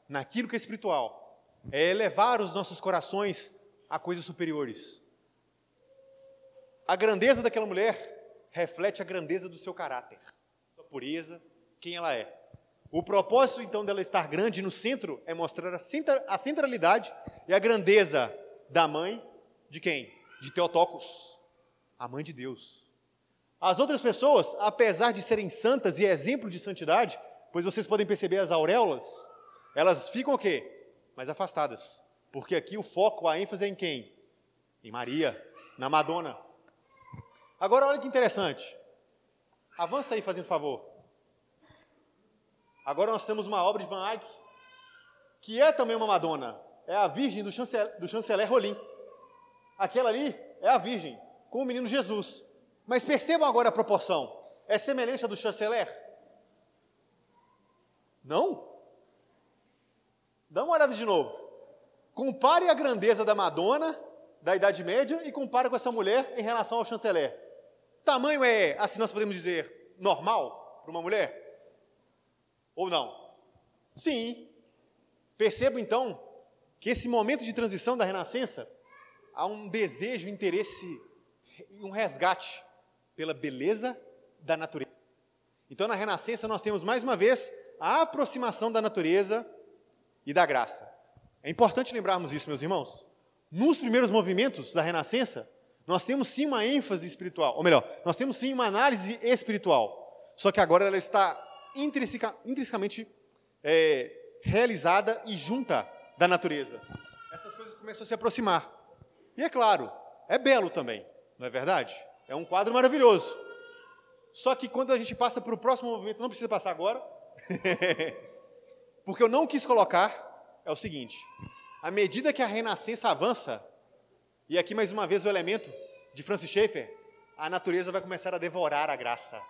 naquilo que é espiritual. É elevar os nossos corações a coisas superiores. A grandeza daquela mulher reflete a grandeza do seu caráter, sua pureza, quem ela é. O propósito, então, dela estar grande no centro é mostrar a centralidade e a grandeza da mãe de quem? De Teotocos, a mãe de Deus. As outras pessoas, apesar de serem santas e exemplo de santidade, pois vocês podem perceber as auréolas, elas ficam o quê? Mais afastadas. Porque aqui o foco, a ênfase é em quem? Em Maria, na Madonna. Agora olha que interessante. Avança aí, fazendo favor. Agora nós temos uma obra de Van Eyck, que é também uma Madonna. É a Virgem do chanceler, do chanceler Rolim. Aquela ali é a Virgem, com o menino Jesus. Mas percebam agora a proporção. É semelhante à do chanceler? Não? Dá uma olhada de novo. Compare a grandeza da Madonna da Idade Média e compare com essa mulher em relação ao chanceler. Tamanho é, assim nós podemos dizer, normal para uma mulher? Ou não? Sim. Percebo então que esse momento de transição da Renascença há um desejo, interesse, um resgate pela beleza da natureza. Então, na Renascença, nós temos mais uma vez a aproximação da natureza e da graça. É importante lembrarmos isso, meus irmãos. Nos primeiros movimentos da Renascença, nós temos sim uma ênfase espiritual, ou melhor, nós temos sim uma análise espiritual. Só que agora ela está intrinseca, intrinsecamente é, realizada e junta da natureza. Essas coisas começam a se aproximar. E é claro, é belo também, não é verdade? É um quadro maravilhoso. Só que quando a gente passa para o próximo movimento, não precisa passar agora, porque eu não quis colocar, é o seguinte: à medida que a renascença avança, e aqui mais uma vez o elemento de Francis Schaeffer, a natureza vai começar a devorar a graça.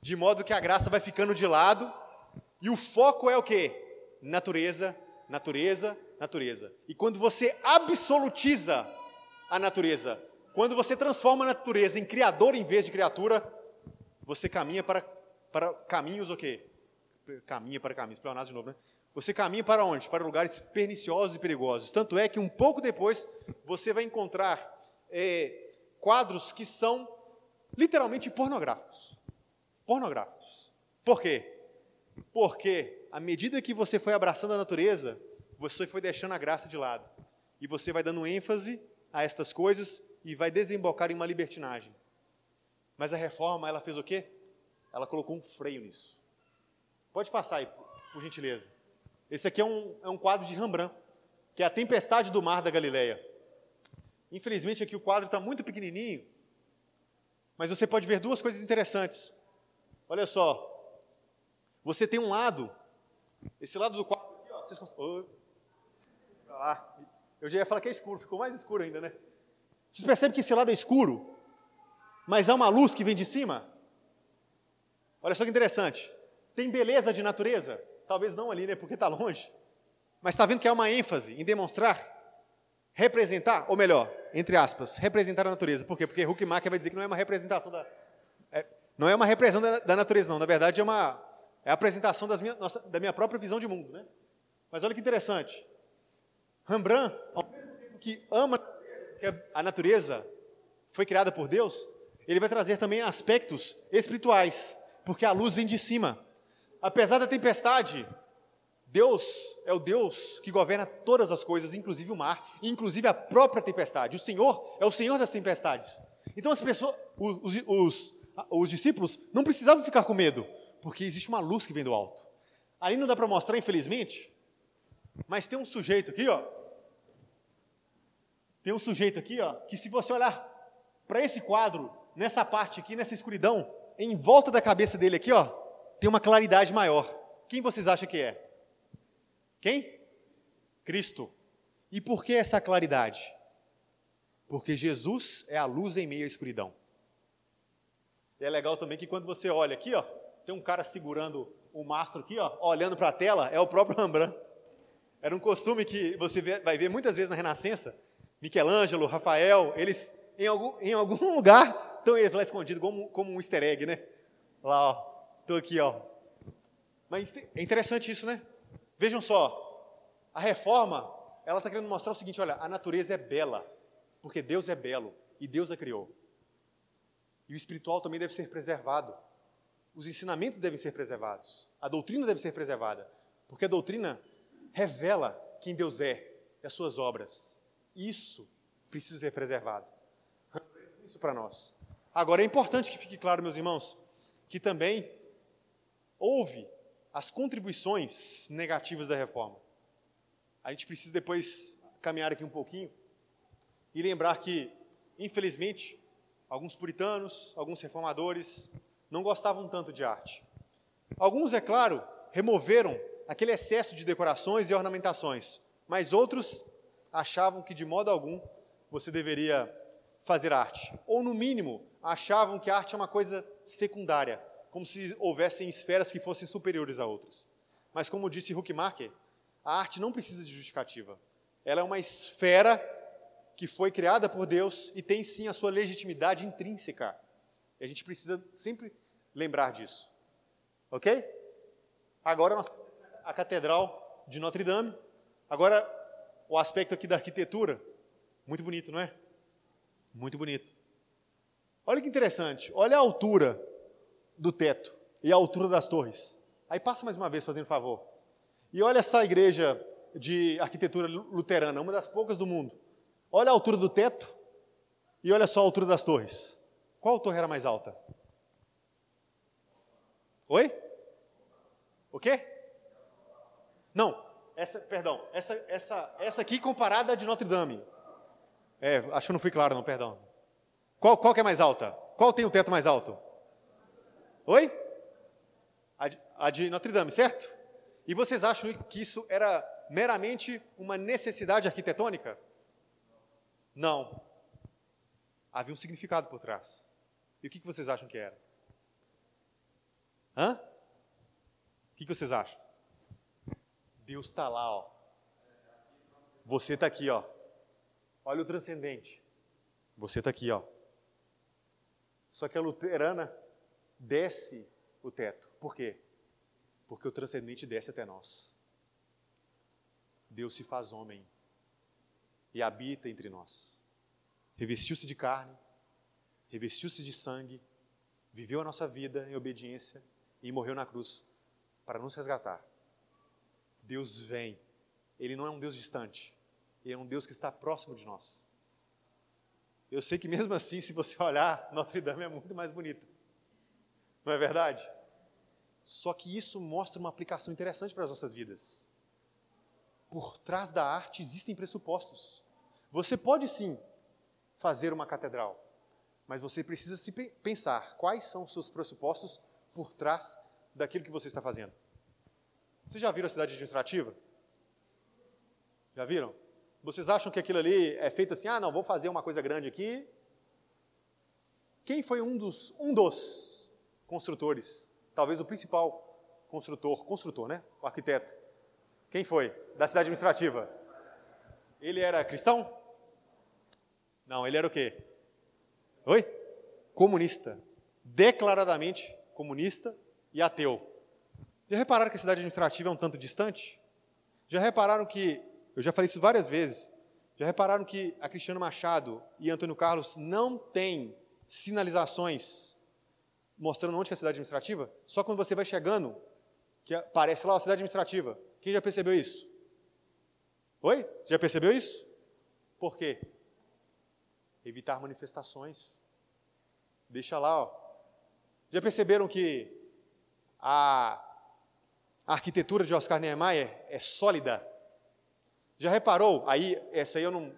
De modo que a graça vai ficando de lado, e o foco é o quê? Natureza, natureza, natureza. E quando você absolutiza a natureza, quando você transforma a natureza em criador em vez de criatura, você caminha para, para caminhos o quê? Caminha para caminhos, pleonasmo de novo, né? Você caminha para onde? Para lugares perniciosos e perigosos. Tanto é que um pouco depois você vai encontrar é, quadros que são literalmente pornográficos. Pornográficos. Por quê? Porque à medida que você foi abraçando a natureza, você foi deixando a graça de lado. E você vai dando ênfase a estas coisas e vai desembocar em uma libertinagem. Mas a reforma, ela fez o quê? Ela colocou um freio nisso. Pode passar aí, por gentileza. Esse aqui é um, é um quadro de Rembrandt, que é a Tempestade do Mar da Galileia. Infelizmente aqui o quadro está muito pequenininho, mas você pode ver duas coisas interessantes. Olha só, você tem um lado, esse lado do quadro aqui, ó, vocês oh, lá. Eu já ia falar que é escuro, ficou mais escuro ainda, né? Vocês percebem que esse lado é escuro, mas há uma luz que vem de cima? Olha só que interessante. Tem beleza de natureza? Talvez não ali, né? Porque está longe. Mas está vendo que há uma ênfase em demonstrar, representar, ou melhor, entre aspas, representar a natureza. Por quê? Porque Huckmacher vai dizer que não é uma representação da. É, não é uma representação da, da, natureza, não. Na verdade, é uma é a apresentação minha, nossa, da minha própria visão de mundo. Né? Mas olha que interessante. Rembrandt, ao mesmo tempo que ama que a natureza foi criada por Deus, ele vai trazer também aspectos espirituais, porque a luz vem de cima. Apesar da tempestade, Deus é o Deus que governa todas as coisas, inclusive o mar, inclusive a própria tempestade. O Senhor é o Senhor das tempestades. Então as pessoas, os, os, os discípulos não precisavam ficar com medo, porque existe uma luz que vem do alto. Aí não dá para mostrar, infelizmente, mas tem um sujeito aqui, ó. Tem um sujeito aqui, ó, que se você olhar para esse quadro, nessa parte aqui, nessa escuridão, em volta da cabeça dele aqui, ó, tem uma claridade maior. Quem vocês acham que é? Quem? Cristo. E por que essa claridade? Porque Jesus é a luz em meio à escuridão. E é legal também que quando você olha aqui, ó, tem um cara segurando o mastro aqui, ó, olhando para a tela, é o próprio Rembrandt. Era um costume que você vai ver muitas vezes na Renascença. Michelangelo, Rafael, eles em algum, em algum lugar estão eles lá escondidos, como, como um easter egg, né? Lá, ó, estou aqui, ó. Mas é interessante isso, né? Vejam só, a reforma, ela está querendo mostrar o seguinte: olha, a natureza é bela, porque Deus é belo e Deus a criou. E o espiritual também deve ser preservado. Os ensinamentos devem ser preservados. A doutrina deve ser preservada, porque a doutrina revela quem Deus é e as suas obras. Isso precisa ser preservado. Isso para nós. Agora é importante que fique claro, meus irmãos, que também houve as contribuições negativas da reforma. A gente precisa depois caminhar aqui um pouquinho e lembrar que, infelizmente, alguns puritanos, alguns reformadores não gostavam tanto de arte. Alguns, é claro, removeram aquele excesso de decorações e ornamentações, mas outros achavam que de modo algum você deveria fazer arte, ou no mínimo achavam que a arte é uma coisa secundária, como se houvessem esferas que fossem superiores a outras. Mas, como disse Huckmacher, a arte não precisa de justificativa. Ela é uma esfera que foi criada por Deus e tem sim a sua legitimidade intrínseca. E a gente precisa sempre lembrar disso. Ok? Agora, a Catedral de Notre Dame. Agora, o aspecto aqui da arquitetura. Muito bonito, não é? Muito bonito. Olha que interessante. Olha a altura do teto e a altura das torres. Aí passa mais uma vez, fazendo favor. E olha essa igreja de arquitetura luterana, uma das poucas do mundo. Olha a altura do teto e olha só a altura das torres. Qual torre era mais alta? Oi? O quê? Não, essa, perdão, essa, essa, essa aqui comparada à de Notre Dame. É, acho que não fui claro, não, perdão. Qual, qual que é mais alta? Qual tem o teto mais alto? Oi? A a de Notre Dame, certo? E vocês acham que isso era meramente uma necessidade arquitetônica? Não. Havia um significado por trás. E o que vocês acham que era? Hã? O que vocês acham? Deus está lá, ó. Você está aqui, ó. Olha o transcendente. Você está aqui, ó. Só que a luterana desce o teto. Por quê? Porque o transcendente desce até nós. Deus se faz homem e habita entre nós. Revestiu-se de carne, revestiu-se de sangue, viveu a nossa vida em obediência e morreu na cruz para nos resgatar. Deus vem. Ele não é um Deus distante. Ele é um Deus que está próximo de nós. Eu sei que mesmo assim, se você olhar, Notre Dame é muito mais bonita. Não é verdade? Só que isso mostra uma aplicação interessante para as nossas vidas. Por trás da arte existem pressupostos. Você pode sim fazer uma catedral, mas você precisa se pensar quais são os seus pressupostos por trás daquilo que você está fazendo. Vocês já viram a cidade administrativa? Já viram? Vocês acham que aquilo ali é feito assim, ah, não, vou fazer uma coisa grande aqui? Quem foi um dos, um dos construtores talvez o principal construtor, construtor, né? O arquiteto. Quem foi? Da cidade administrativa. Ele era cristão? Não, ele era o quê? Oi? Comunista. Declaradamente comunista e ateu. Já repararam que a cidade administrativa é um tanto distante? Já repararam que, eu já falei isso várias vezes, já repararam que a Cristiano Machado e Antônio Carlos não têm sinalizações mostrando onde é a cidade administrativa, só quando você vai chegando, que aparece lá a cidade administrativa. Quem já percebeu isso? Oi? Você já percebeu isso? Por quê? Evitar manifestações. Deixa lá, ó. Já perceberam que a, a arquitetura de Oscar Niemeyer é sólida? Já reparou? Aí, essa aí eu não,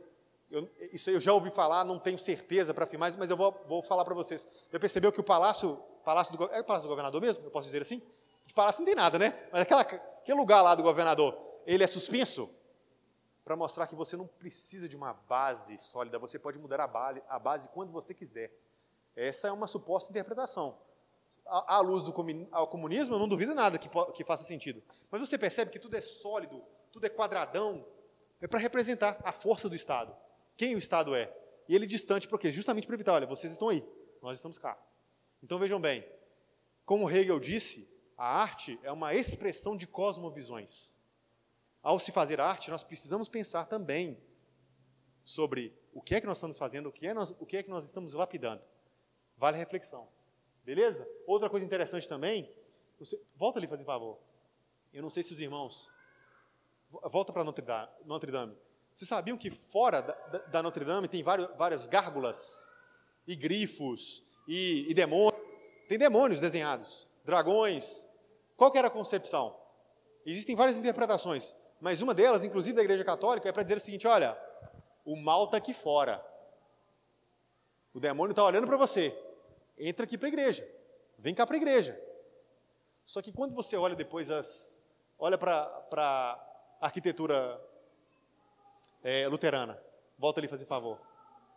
eu, isso eu já ouvi falar, não tenho certeza para afirmar, mas eu vou, vou falar para vocês. Já percebeu que o palácio Palácio do, é o Palácio do Governador mesmo? Eu posso dizer assim? De palácio não tem nada, né? Mas aquela, aquele lugar lá do governador, ele é suspenso para mostrar que você não precisa de uma base sólida, você pode mudar a base, a base quando você quiser. Essa é uma suposta interpretação. À, luz do comunismo, eu não duvido nada que, que faça sentido. Mas você percebe que tudo é sólido, tudo é quadradão, é para representar a força do Estado. Quem o Estado é? E ele distante, por quê? Justamente para evitar, olha, vocês estão aí, nós estamos cá. Então vejam bem, como Hegel disse, a arte é uma expressão de cosmovisões. Ao se fazer arte, nós precisamos pensar também sobre o que é que nós estamos fazendo, o que é, nós, o que, é que nós estamos lapidando. Vale a reflexão. Beleza? Outra coisa interessante também, você, volta ali, fazendo favor. Eu não sei se os irmãos. Volta para Notre Dame. Notre Dame. Vocês sabiam que fora da, da Notre Dame tem vários, várias gárgulas e grifos e, e demônios. Tem demônios desenhados, dragões. Qual que era a concepção? Existem várias interpretações, mas uma delas, inclusive da Igreja Católica, é para dizer o seguinte: olha, o mal está aqui fora. O demônio está olhando para você. Entra aqui para a igreja. Vem cá para a igreja. Só que quando você olha depois as, olha para a arquitetura é, luterana, volta ali fazer favor.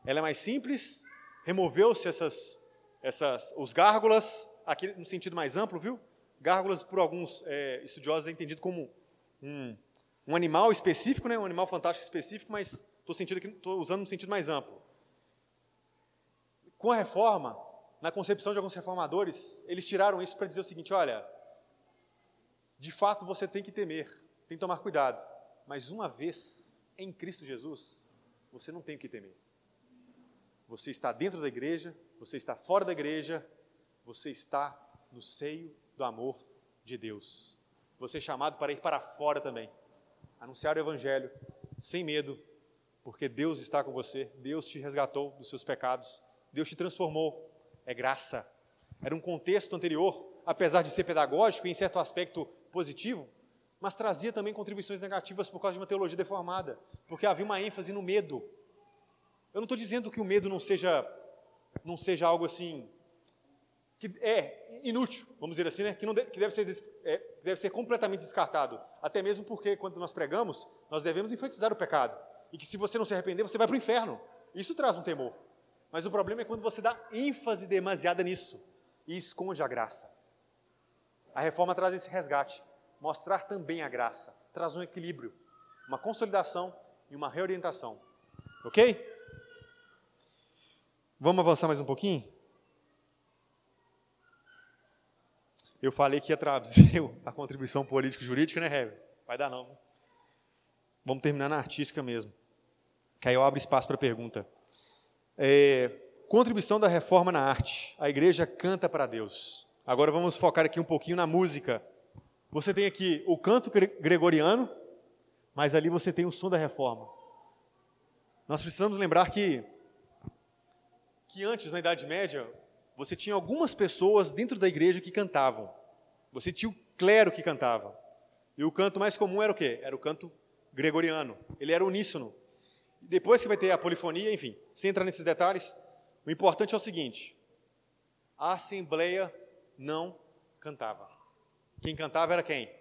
Ela é mais simples, removeu-se essas essas, os gárgulas, aqui no sentido mais amplo, viu? Gárgulas, por alguns é, estudiosos, é entendido como um, um animal específico, né? um animal fantástico específico, mas estou usando no sentido mais amplo. Com a reforma, na concepção de alguns reformadores, eles tiraram isso para dizer o seguinte: olha, de fato você tem que temer, tem que tomar cuidado, mas uma vez em Cristo Jesus, você não tem que temer. Você está dentro da igreja, você está fora da igreja, você está no seio do amor de Deus. você é chamado para ir para fora também. Anunciar o Evangelho sem medo, porque Deus está com você, Deus te resgatou dos seus pecados, Deus te transformou. É graça. Era um contexto anterior, apesar de ser pedagógico e em certo aspecto positivo, mas trazia também contribuições negativas por causa de uma teologia deformada, porque havia uma ênfase no medo. Eu não estou dizendo que o medo não seja, não seja algo assim que é inútil, vamos dizer assim, né? que, não de, que deve, ser, é, deve ser completamente descartado. Até mesmo porque, quando nós pregamos, nós devemos enfatizar o pecado. E que se você não se arrepender, você vai para o inferno. Isso traz um temor. Mas o problema é quando você dá ênfase demasiada nisso e esconde a graça. A reforma traz esse resgate, mostrar também a graça, traz um equilíbrio, uma consolidação e uma reorientação. Ok? Vamos avançar mais um pouquinho? Eu falei que ia trazer a contribuição político-jurídica, né, Heber? Vai dar não. Vamos terminar na artística mesmo. Que aí eu abro espaço para pergunta. É, contribuição da reforma na arte. A igreja canta para Deus. Agora vamos focar aqui um pouquinho na música. Você tem aqui o canto gregoriano, mas ali você tem o som da reforma. Nós precisamos lembrar que, que antes, na Idade Média, você tinha algumas pessoas dentro da igreja que cantavam. Você tinha o clero que cantava. E o canto mais comum era o quê? Era o canto gregoriano. Ele era uníssono. Depois que vai ter a polifonia, enfim, sem entrar nesses detalhes, o importante é o seguinte: a assembleia não cantava. Quem cantava era quem?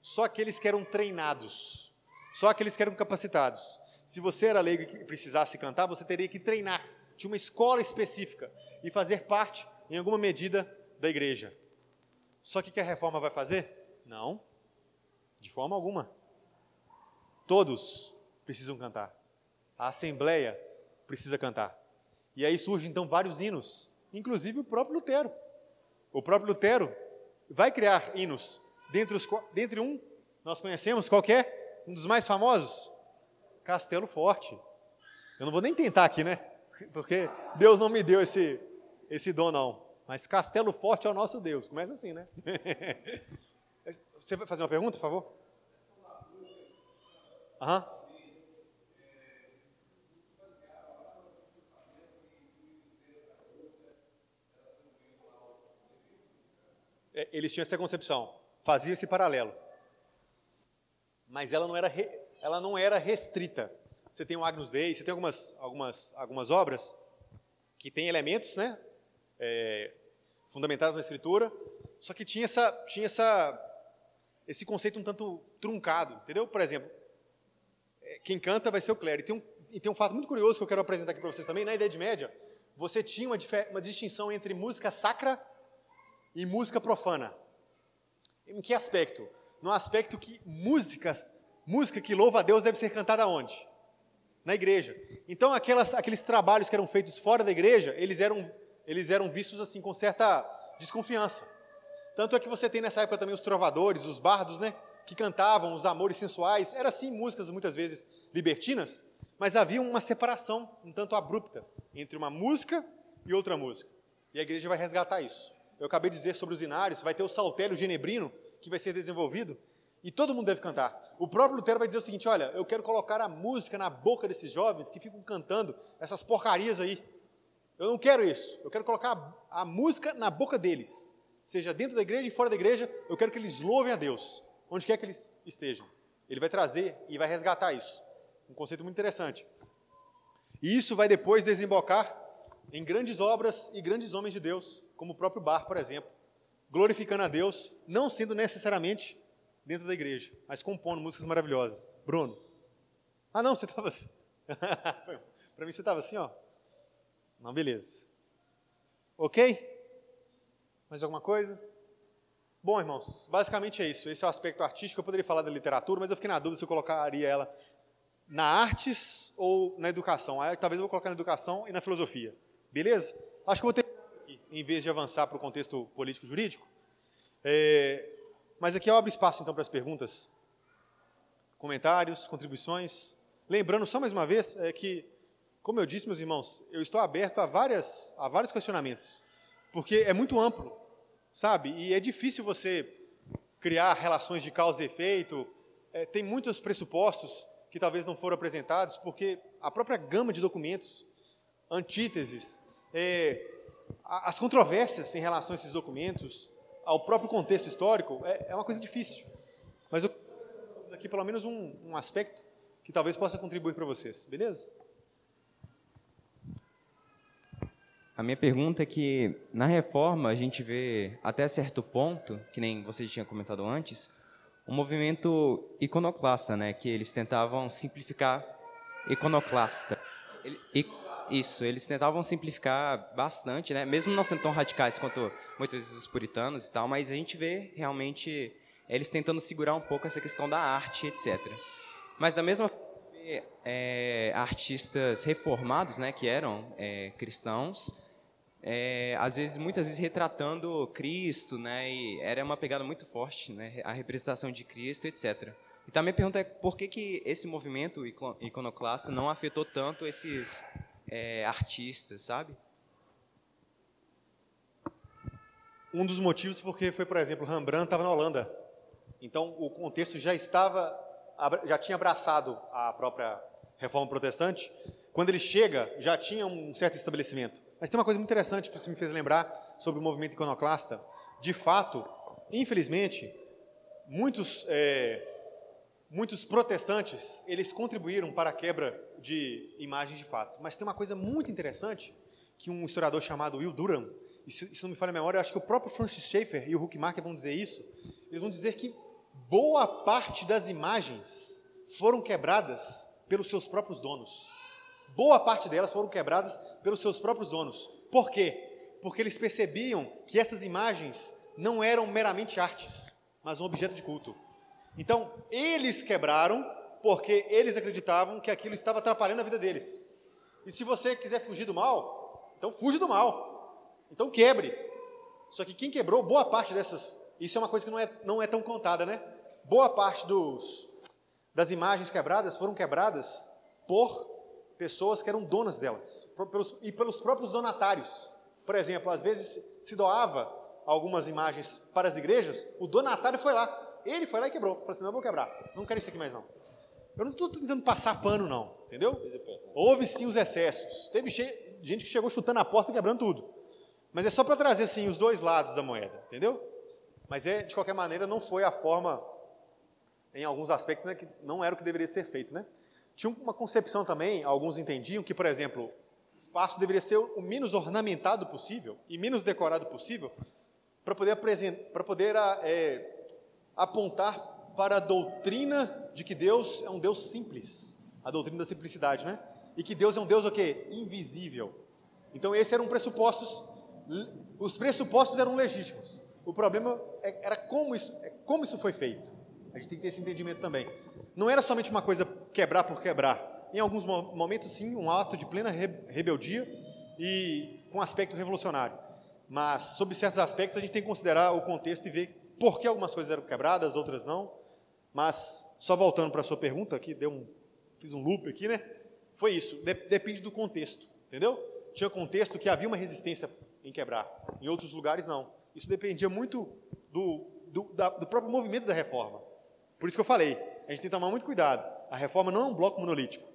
Só aqueles que eram treinados, só aqueles que eram capacitados. Se você era leigo e precisasse cantar, você teria que treinar. Tinha uma escola específica e fazer parte, em alguma medida, da igreja. Só que o que a reforma vai fazer? Não, de forma alguma. Todos precisam cantar. A Assembleia precisa cantar. E aí surgem então vários hinos, inclusive o próprio Lutero. O próprio Lutero vai criar hinos. Dentre, os, dentre um, nós conhecemos qualquer é? um dos mais famosos, Castelo Forte. Eu não vou nem tentar aqui, né? Porque Deus não me deu esse, esse dom, não. Mas Castelo Forte é o nosso Deus. Começa assim, né? Você vai fazer uma pergunta, por favor? Aham. Eles tinham essa concepção, fazia esse paralelo. Mas ela não era, ela não era restrita. Você tem o Agnus Dei, você tem algumas, algumas, algumas obras que têm elementos né, é, fundamentados na Escritura, só que tinha, essa, tinha essa, esse conceito um tanto truncado, entendeu? Por exemplo, é, quem canta vai ser o clero. E tem um, e tem um fato muito curioso que eu quero apresentar aqui para vocês também. Na Idade Média, você tinha uma, uma distinção entre música sacra e música profana. Em que aspecto? No aspecto que música, música que louva a Deus deve ser cantada onde? Na igreja. Então aquelas, aqueles trabalhos que eram feitos fora da igreja, eles eram, eles eram vistos assim com certa desconfiança. Tanto é que você tem nessa época também os trovadores, os bardos, né? Que cantavam os amores sensuais. Era assim músicas muitas vezes libertinas, mas havia uma separação um tanto abrupta entre uma música e outra música. E a igreja vai resgatar isso eu acabei de dizer sobre os inários, vai ter o saltério genebrino, que vai ser desenvolvido, e todo mundo deve cantar. O próprio Lutero vai dizer o seguinte: olha, eu quero colocar a música na boca desses jovens que ficam cantando essas porcarias aí. Eu não quero isso. Eu quero colocar a, a música na boca deles, seja dentro da igreja e fora da igreja. Eu quero que eles louvem a Deus, onde quer que eles estejam. Ele vai trazer e vai resgatar isso. Um conceito muito interessante. E isso vai depois desembocar em grandes obras e grandes homens de Deus, como o próprio Bar, por exemplo, glorificando a Deus, não sendo necessariamente dentro da igreja, mas compondo músicas maravilhosas. Bruno. Ah, não, você estava assim. Para mim você estava assim, ó. Não, beleza. Ok? Mais alguma coisa? Bom, irmãos, basicamente é isso. Esse é o aspecto artístico. Eu poderia falar da literatura, mas eu fiquei na dúvida se eu colocaria ela na artes ou na educação. Aí, talvez eu vou colocar na educação e na filosofia. Beleza? Acho que eu vou ter em vez de avançar para o contexto político-jurídico. É, mas aqui eu abro espaço, então, para as perguntas, comentários, contribuições. Lembrando, só mais uma vez, é que, como eu disse, meus irmãos, eu estou aberto a, várias, a vários questionamentos, porque é muito amplo, sabe? E é difícil você criar relações de causa e efeito. É, tem muitos pressupostos que talvez não foram apresentados, porque a própria gama de documentos, antíteses, é, as controvérsias em relação a esses documentos, ao próprio contexto histórico, é, é uma coisa difícil. Mas eu aqui pelo menos um, um aspecto que talvez possa contribuir para vocês, beleza? A minha pergunta é que na reforma a gente vê até certo ponto, que nem você tinha comentado antes, um movimento iconoclasta, né, que eles tentavam simplificar iconoclasta. Ele, isso, eles tentavam simplificar bastante, né, mesmo não sendo tão radicais quanto muitas vezes os puritanos e tal, mas a gente vê realmente eles tentando segurar um pouco essa questão da arte, etc. Mas da mesma é, artistas reformados, né, que eram é, cristãos, é, às vezes, muitas vezes retratando Cristo, né, e era uma pegada muito forte, né, a representação de Cristo, etc. E também pergunta é por que, que esse movimento iconoclasta não afetou tanto esses é, artistas, sabe? Um dos motivos porque foi, por exemplo, Rembrandt estava na Holanda. Então, o contexto já estava, já tinha abraçado a própria reforma protestante. Quando ele chega, já tinha um certo estabelecimento. Mas tem uma coisa muito interessante que você me fez lembrar sobre o movimento iconoclasta. De fato, infelizmente, muitos, é, muitos protestantes, eles contribuíram para a quebra de imagens de fato. Mas tem uma coisa muito interessante que um historiador chamado Will Durham, e se, se não me falha a memória, acho que o próprio Francis Schaeffer e o Huckmarker vão dizer isso, eles vão dizer que boa parte das imagens foram quebradas pelos seus próprios donos. Boa parte delas foram quebradas pelos seus próprios donos. Por quê? Porque eles percebiam que essas imagens não eram meramente artes, mas um objeto de culto. Então, eles quebraram porque eles acreditavam que aquilo estava atrapalhando a vida deles. E se você quiser fugir do mal, então fuja do mal. Então quebre. Só que quem quebrou boa parte dessas isso é uma coisa que não é, não é tão contada, né? Boa parte dos, das imagens quebradas foram quebradas por pessoas que eram donas delas pelos, e pelos próprios donatários. Por exemplo, às vezes se doava algumas imagens para as igrejas, o donatário foi lá. Ele foi lá e quebrou. Falou assim: não, eu vou quebrar. Não quero isso aqui mais, não. Eu não estou tentando passar pano, não. Entendeu? Houve sim os excessos. Teve gente que chegou chutando a porta e quebrando tudo. Mas é só para trazer assim os dois lados da moeda. Entendeu? Mas, é, de qualquer maneira, não foi a forma, em alguns aspectos, né, que não era o que deveria ser feito. Né? Tinha uma concepção também, alguns entendiam que, por exemplo, o espaço deveria ser o menos ornamentado possível e menos decorado possível para poder, apresentar, poder ah, é, apontar para a doutrina de que Deus é um Deus simples, a doutrina da simplicidade, né? E que Deus é um Deus o quê? Invisível. Então esses eram pressupostos, os pressupostos eram legítimos. O problema é, era como isso, é como isso foi feito. A gente tem que ter esse entendimento também. Não era somente uma coisa quebrar por quebrar. Em alguns momentos, sim, um ato de plena rebeldia e com aspecto revolucionário. Mas, sobre certos aspectos, a gente tem que considerar o contexto e ver por que algumas coisas eram quebradas, outras não. Mas, só voltando para a sua pergunta, que deu um, fiz um loop aqui, né? Foi isso. depende do contexto, entendeu? Tinha contexto que havia uma resistência em quebrar. Em outros lugares, não. Isso dependia muito do, do, da, do próprio movimento da reforma. Por isso que eu falei, a gente tem que tomar muito cuidado. A reforma não é um bloco monolítico.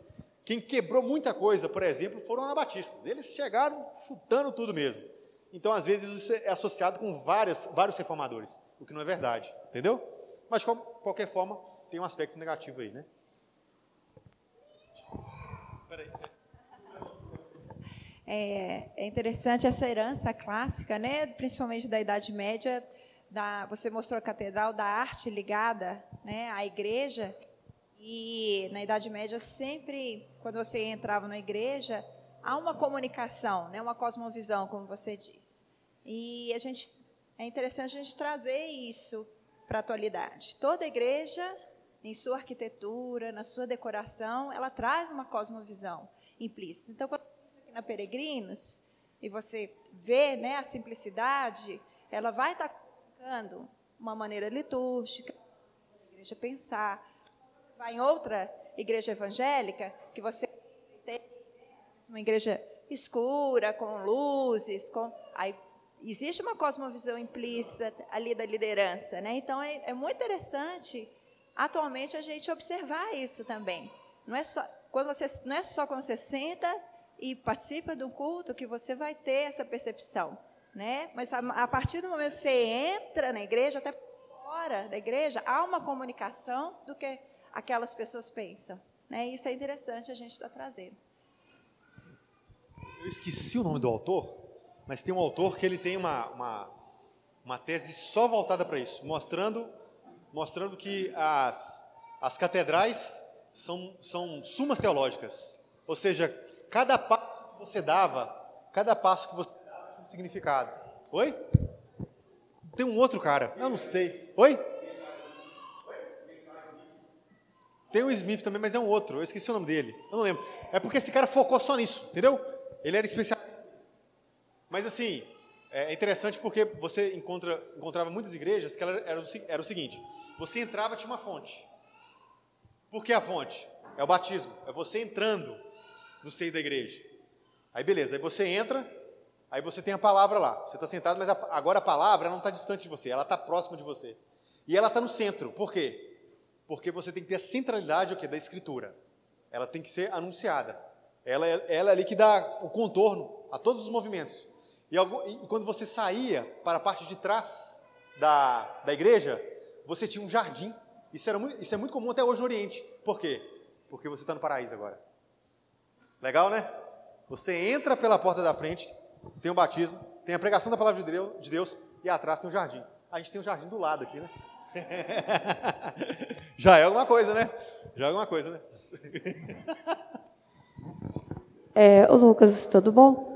Quem quebrou muita coisa, por exemplo, foram anabatistas. Eles chegaram chutando tudo mesmo. Então, às vezes, isso é associado com várias, vários reformadores, o que não é verdade, entendeu? Mas, de qualquer forma, tem um aspecto negativo aí, né? É, é interessante essa herança clássica, né, principalmente da Idade Média. Da, você mostrou a catedral da arte ligada né, à igreja. E na Idade Média, sempre, quando você entrava na igreja, há uma comunicação, né, uma cosmovisão, como você diz. E a gente, é interessante a gente trazer isso para a atualidade. Toda igreja, em sua arquitetura, na sua decoração, ela traz uma cosmovisão implícita. Então, quando na Peregrinos, e você vê né, a simplicidade, ela vai estar colocando uma maneira litúrgica, a igreja pensar. Vai em outra igreja evangélica, que você tem uma igreja escura, com luzes, com aí existe uma cosmovisão implícita ali da liderança, né? Então é, é, muito interessante atualmente a gente observar isso também. Não é só quando você não é só quando você senta e participa do culto que você vai ter essa percepção, né? Mas a, a partir do momento que você entra na igreja, até fora da igreja, há uma comunicação do que aquelas pessoas pensam, né? Isso é interessante a gente estar tá trazendo. Eu esqueci o nome do autor, mas tem um autor que ele tem uma, uma, uma tese só voltada para isso, mostrando, mostrando que as, as catedrais são, são sumas teológicas. Ou seja, cada passo que você dava, cada passo que você dava tinha um significado. Oi? Tem um outro cara, eu não sei. Oi? Tem o Smith também, mas é um outro. Eu esqueci o nome dele. Eu não lembro. É porque esse cara focou só nisso, entendeu? Ele era especial. Mas assim, é interessante porque você encontra, encontrava muitas igrejas que era, era, o, era o seguinte: você entrava tinha uma fonte. Por que a fonte? É o batismo. É você entrando no seio da igreja. Aí beleza, aí você entra, aí você tem a palavra lá. Você está sentado, mas a, agora a palavra não está distante de você, ela está próxima de você. E ela está no centro. Por quê? Porque você tem que ter a centralidade da escritura. Ela tem que ser anunciada. Ela, é, ela é ali que dá o contorno a todos os movimentos. E, e, quando você saía para a parte de trás da, da igreja, você tinha um jardim. Isso, era muito, isso é muito comum até hoje no Oriente. Por quê? Porque você está no paraíso agora. Legal, né? Você entra pela porta da frente, tem o batismo, tem a pregação da palavra de Deus, de Deus e atrás tem o jardim. A gente tem o jardim do lado aqui, né? Já é alguma coisa, né? Já é alguma coisa, né? É, o Lucas, tudo bom?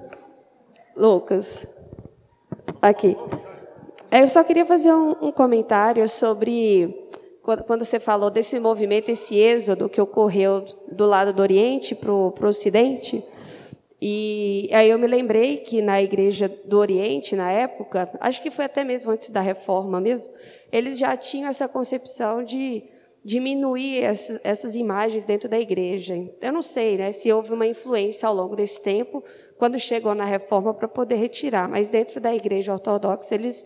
Lucas, aqui. É, eu só queria fazer um, um comentário sobre quando, você falou desse movimento, esse êxodo que ocorreu do lado do Oriente para o Ocidente. E aí eu me lembrei que na Igreja do Oriente, na época, acho que foi até mesmo antes da Reforma mesmo, eles já tinham essa concepção de diminuir essas, essas imagens dentro da igreja. Eu não sei né, se houve uma influência ao longo desse tempo, quando chegou na reforma, para poder retirar, mas dentro da igreja ortodoxa eles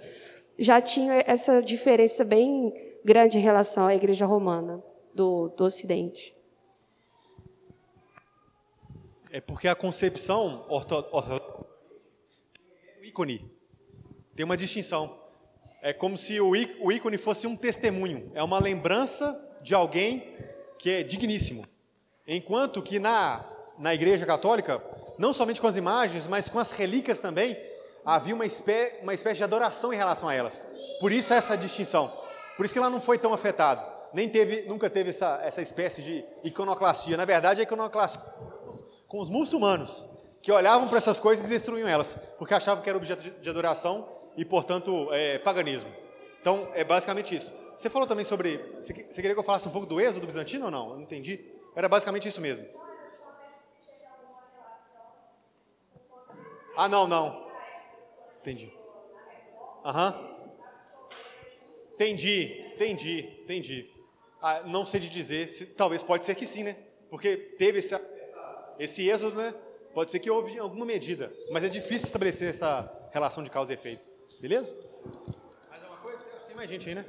já tinham essa diferença bem grande em relação à igreja romana do, do Ocidente. É porque a concepção ortodoxa ícone tem uma distinção. É como se o ícone fosse um testemunho, é uma lembrança de alguém que é digníssimo. Enquanto que na, na Igreja Católica, não somente com as imagens, mas com as relíquias também, havia uma espécie, uma espécie de adoração em relação a elas. Por isso essa distinção. Por isso que ela não foi tão afetada. Nem teve, nunca teve essa, essa espécie de iconoclastia. Na verdade, a iconoclastia com os muçulmanos, que olhavam para essas coisas e destruíam elas, porque achavam que era objeto de adoração e, portanto, é, paganismo. Então, é basicamente isso. Você falou também sobre. Você, queria que eu falasse um pouco do êxodo bizantino ou não? Eu não entendi. Era basicamente isso mesmo. Ah, não, não. Entendi. Aham. Uhum. Entendi, entendi, entendi. Ah, não sei de dizer, talvez pode ser que sim, né? Porque teve esse, esse êxodo, né? Pode ser que houve alguma medida, mas é difícil estabelecer essa relação de causa e efeito. Beleza? Mais alguma coisa? Acho que tem mais gente aí, né?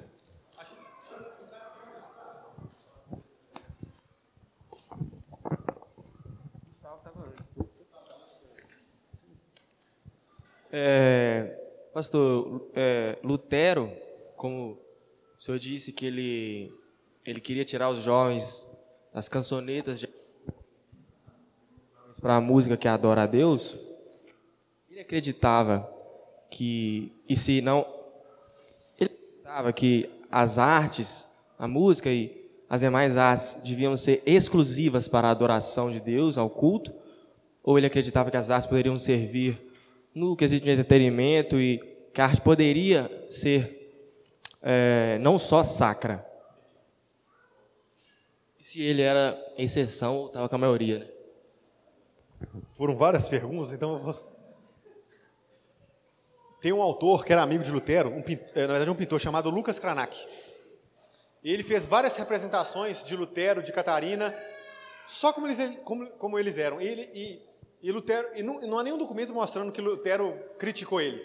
É, pastor, é, Lutero, como o senhor disse que ele, ele queria tirar os jovens das cançonetas para a música que adora a Deus, ele acreditava que, e se não, ele acreditava que as artes, a música e as demais artes deviam ser exclusivas para a adoração de Deus, ao culto, ou ele acreditava que as artes poderiam servir no quesito de entretenimento e que a arte poderia ser é, não só sacra. Se ele era exceção ou estava com a maioria? Né? Foram várias perguntas, então eu vou... Tem um autor que era amigo de Lutero, um, é, na verdade um pintor chamado Lucas Cranach. Ele fez várias representações de Lutero, de Catarina, só como eles, como, como eles eram. Ele, e e Lutero, e não, não há nenhum documento mostrando que Lutero criticou ele.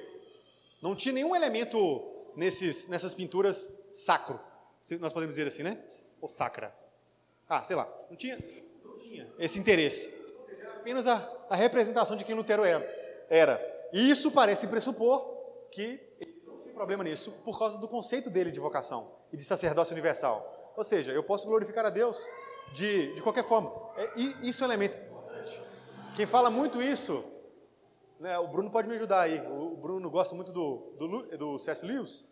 Não tinha nenhum elemento nesses, nessas pinturas sacro. Nós podemos dizer assim, né? Ou sacra. Ah, sei lá. Não tinha, não tinha esse interesse. Apenas a, a representação de quem Lutero era. era. E isso parece pressupor que ele não tinha problema nisso por causa do conceito dele de vocação e de sacerdócio universal. Ou seja, eu posso glorificar a Deus de, de qualquer forma. É, e isso é um elemento. Quem fala muito isso, né, o Bruno pode me ajudar aí. O, Bruno gosta muito do, do, do C.S. Lewis.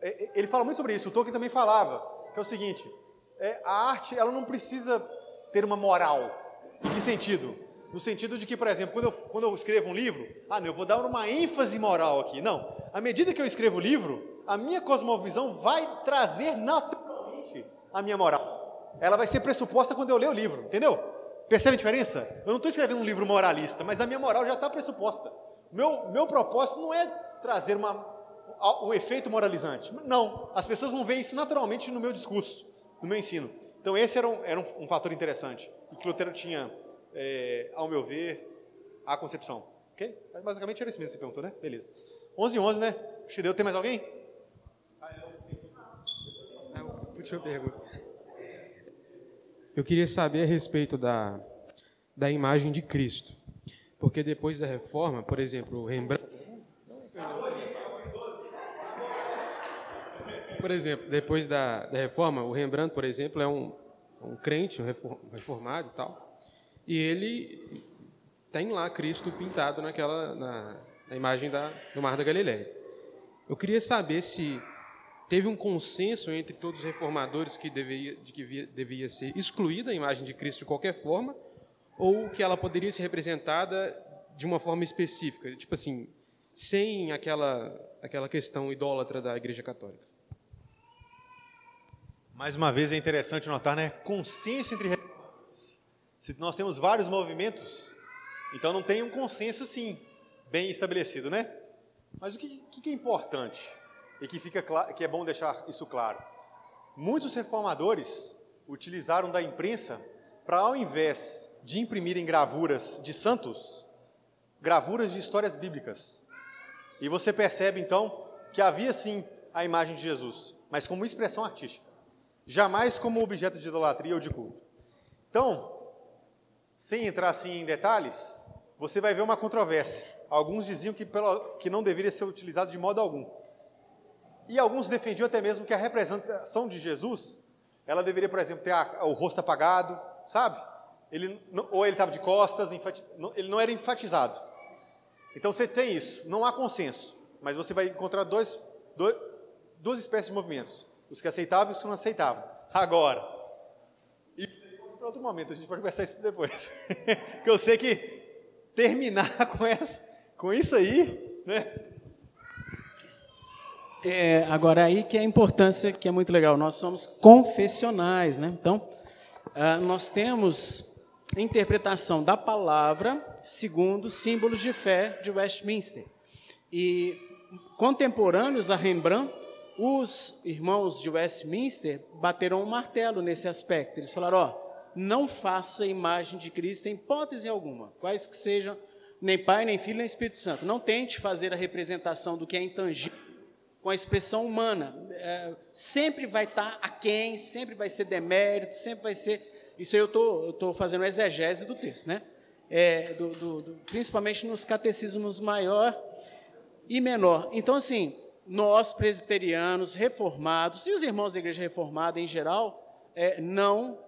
É, é, ele fala muito sobre isso. O Tolkien também falava, que é o seguinte: é, a arte ela não precisa ter uma moral. Em que sentido? No sentido de que, por exemplo, quando eu, quando eu escrevo um livro, ah, não, eu vou dar uma ênfase moral aqui. Não. À medida que eu escrevo o livro, a minha cosmovisão vai trazer naturalmente a minha moral ela vai ser pressuposta quando eu ler o livro, entendeu? Percebe a diferença? Eu não estou escrevendo um livro moralista, mas a minha moral já está pressuposta. Meu, meu propósito não é trazer uma, o efeito moralizante. Não, as pessoas vão ver isso naturalmente no meu discurso, no meu ensino. Então esse era um, era um, um fator interessante e que Lutero tinha, é, ao meu ver, a concepção. Ok? Mas basicamente era isso mesmo que você perguntou, né? Beleza. 11 e 11, né? Xideu, tem mais alguém? Ah, eu... Última pergunta. Eu queria saber a respeito da, da imagem de Cristo. Porque depois da reforma, por exemplo, o Rembrandt. Por exemplo, depois da, da reforma, o Rembrandt, por exemplo, é um, um crente, um reformado e tal. E ele tem lá Cristo pintado naquela na, na imagem da, do Mar da Galileia. Eu queria saber se teve um consenso entre todos os reformadores que deveria, de que devia ser excluída a imagem de Cristo de qualquer forma, ou que ela poderia ser representada de uma forma específica, tipo assim, sem aquela, aquela questão idólatra da Igreja Católica. Mais uma vez é interessante notar, né? Consenso entre se nós temos vários movimentos, então não tem um consenso assim bem estabelecido, né? Mas o que, que é importante? E que, fica que é bom deixar isso claro. Muitos reformadores utilizaram da imprensa para, ao invés de imprimirem gravuras de santos, gravuras de histórias bíblicas. E você percebe então que havia sim a imagem de Jesus, mas como expressão artística, jamais como objeto de idolatria ou de culto. Então, sem entrar assim em detalhes, você vai ver uma controvérsia. Alguns diziam que, que não deveria ser utilizado de modo algum. E alguns defendiam até mesmo que a representação de Jesus, ela deveria, por exemplo, ter a, o rosto apagado, sabe? Ele, ou ele estava de costas, ele não era enfatizado. Então você tem isso, não há consenso, mas você vai encontrar dois, dois, duas espécies de movimentos: os que aceitavam e os que não aceitavam. Agora, e para outro momento, a gente pode conversar isso depois, que eu sei que terminar com, essa, com isso aí, né? É, agora aí que é a importância, que é muito legal, nós somos confessionais, né? Então, uh, nós temos interpretação da palavra segundo símbolos de fé de Westminster. E contemporâneos a Rembrandt, os irmãos de Westminster bateram um martelo nesse aspecto. Eles falaram, ó, não faça imagem de Cristo em hipótese alguma, quais que sejam, nem Pai, nem Filho, nem Espírito Santo. Não tente fazer a representação do que é intangível com a expressão humana. É, sempre vai estar aquém, sempre vai ser demérito, sempre vai ser. Isso aí eu tô, estou fazendo exegese do texto, né? É, do, do, do, principalmente nos catecismos maior e menor. Então, assim, nós presbiterianos, reformados, e os irmãos da igreja reformada em geral, é, não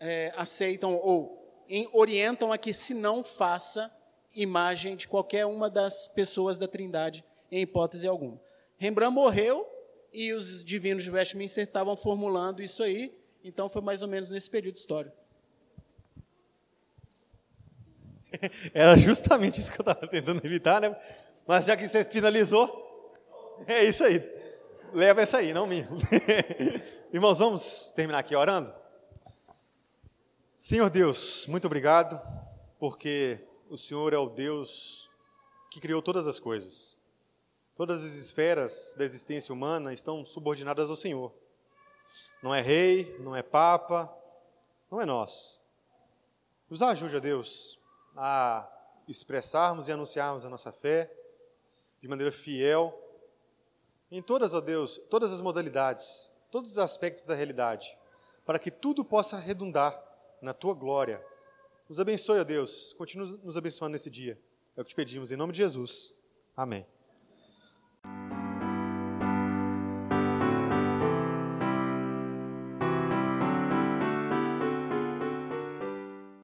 é, aceitam ou em, orientam a que se não faça imagem de qualquer uma das pessoas da Trindade, em hipótese alguma. Rembrandt morreu e os divinos de Westminster estavam formulando isso aí, então foi mais ou menos nesse período histórico. Era justamente isso que eu estava tentando evitar, né? Mas já que você finalizou, é isso aí. Leva essa aí, não minha. Irmãos, vamos terminar aqui orando? Senhor Deus, muito obrigado, porque o Senhor é o Deus que criou todas as coisas. Todas as esferas da existência humana estão subordinadas ao Senhor. Não é rei, não é papa, não é nós. Nos ajude, a Deus, a expressarmos e anunciarmos a nossa fé, de maneira fiel, em todas, ó Deus, todas as modalidades, todos os aspectos da realidade, para que tudo possa redundar na tua glória. Nos abençoe, ó Deus, continue nos abençoando nesse dia. É o que te pedimos, em nome de Jesus. Amém.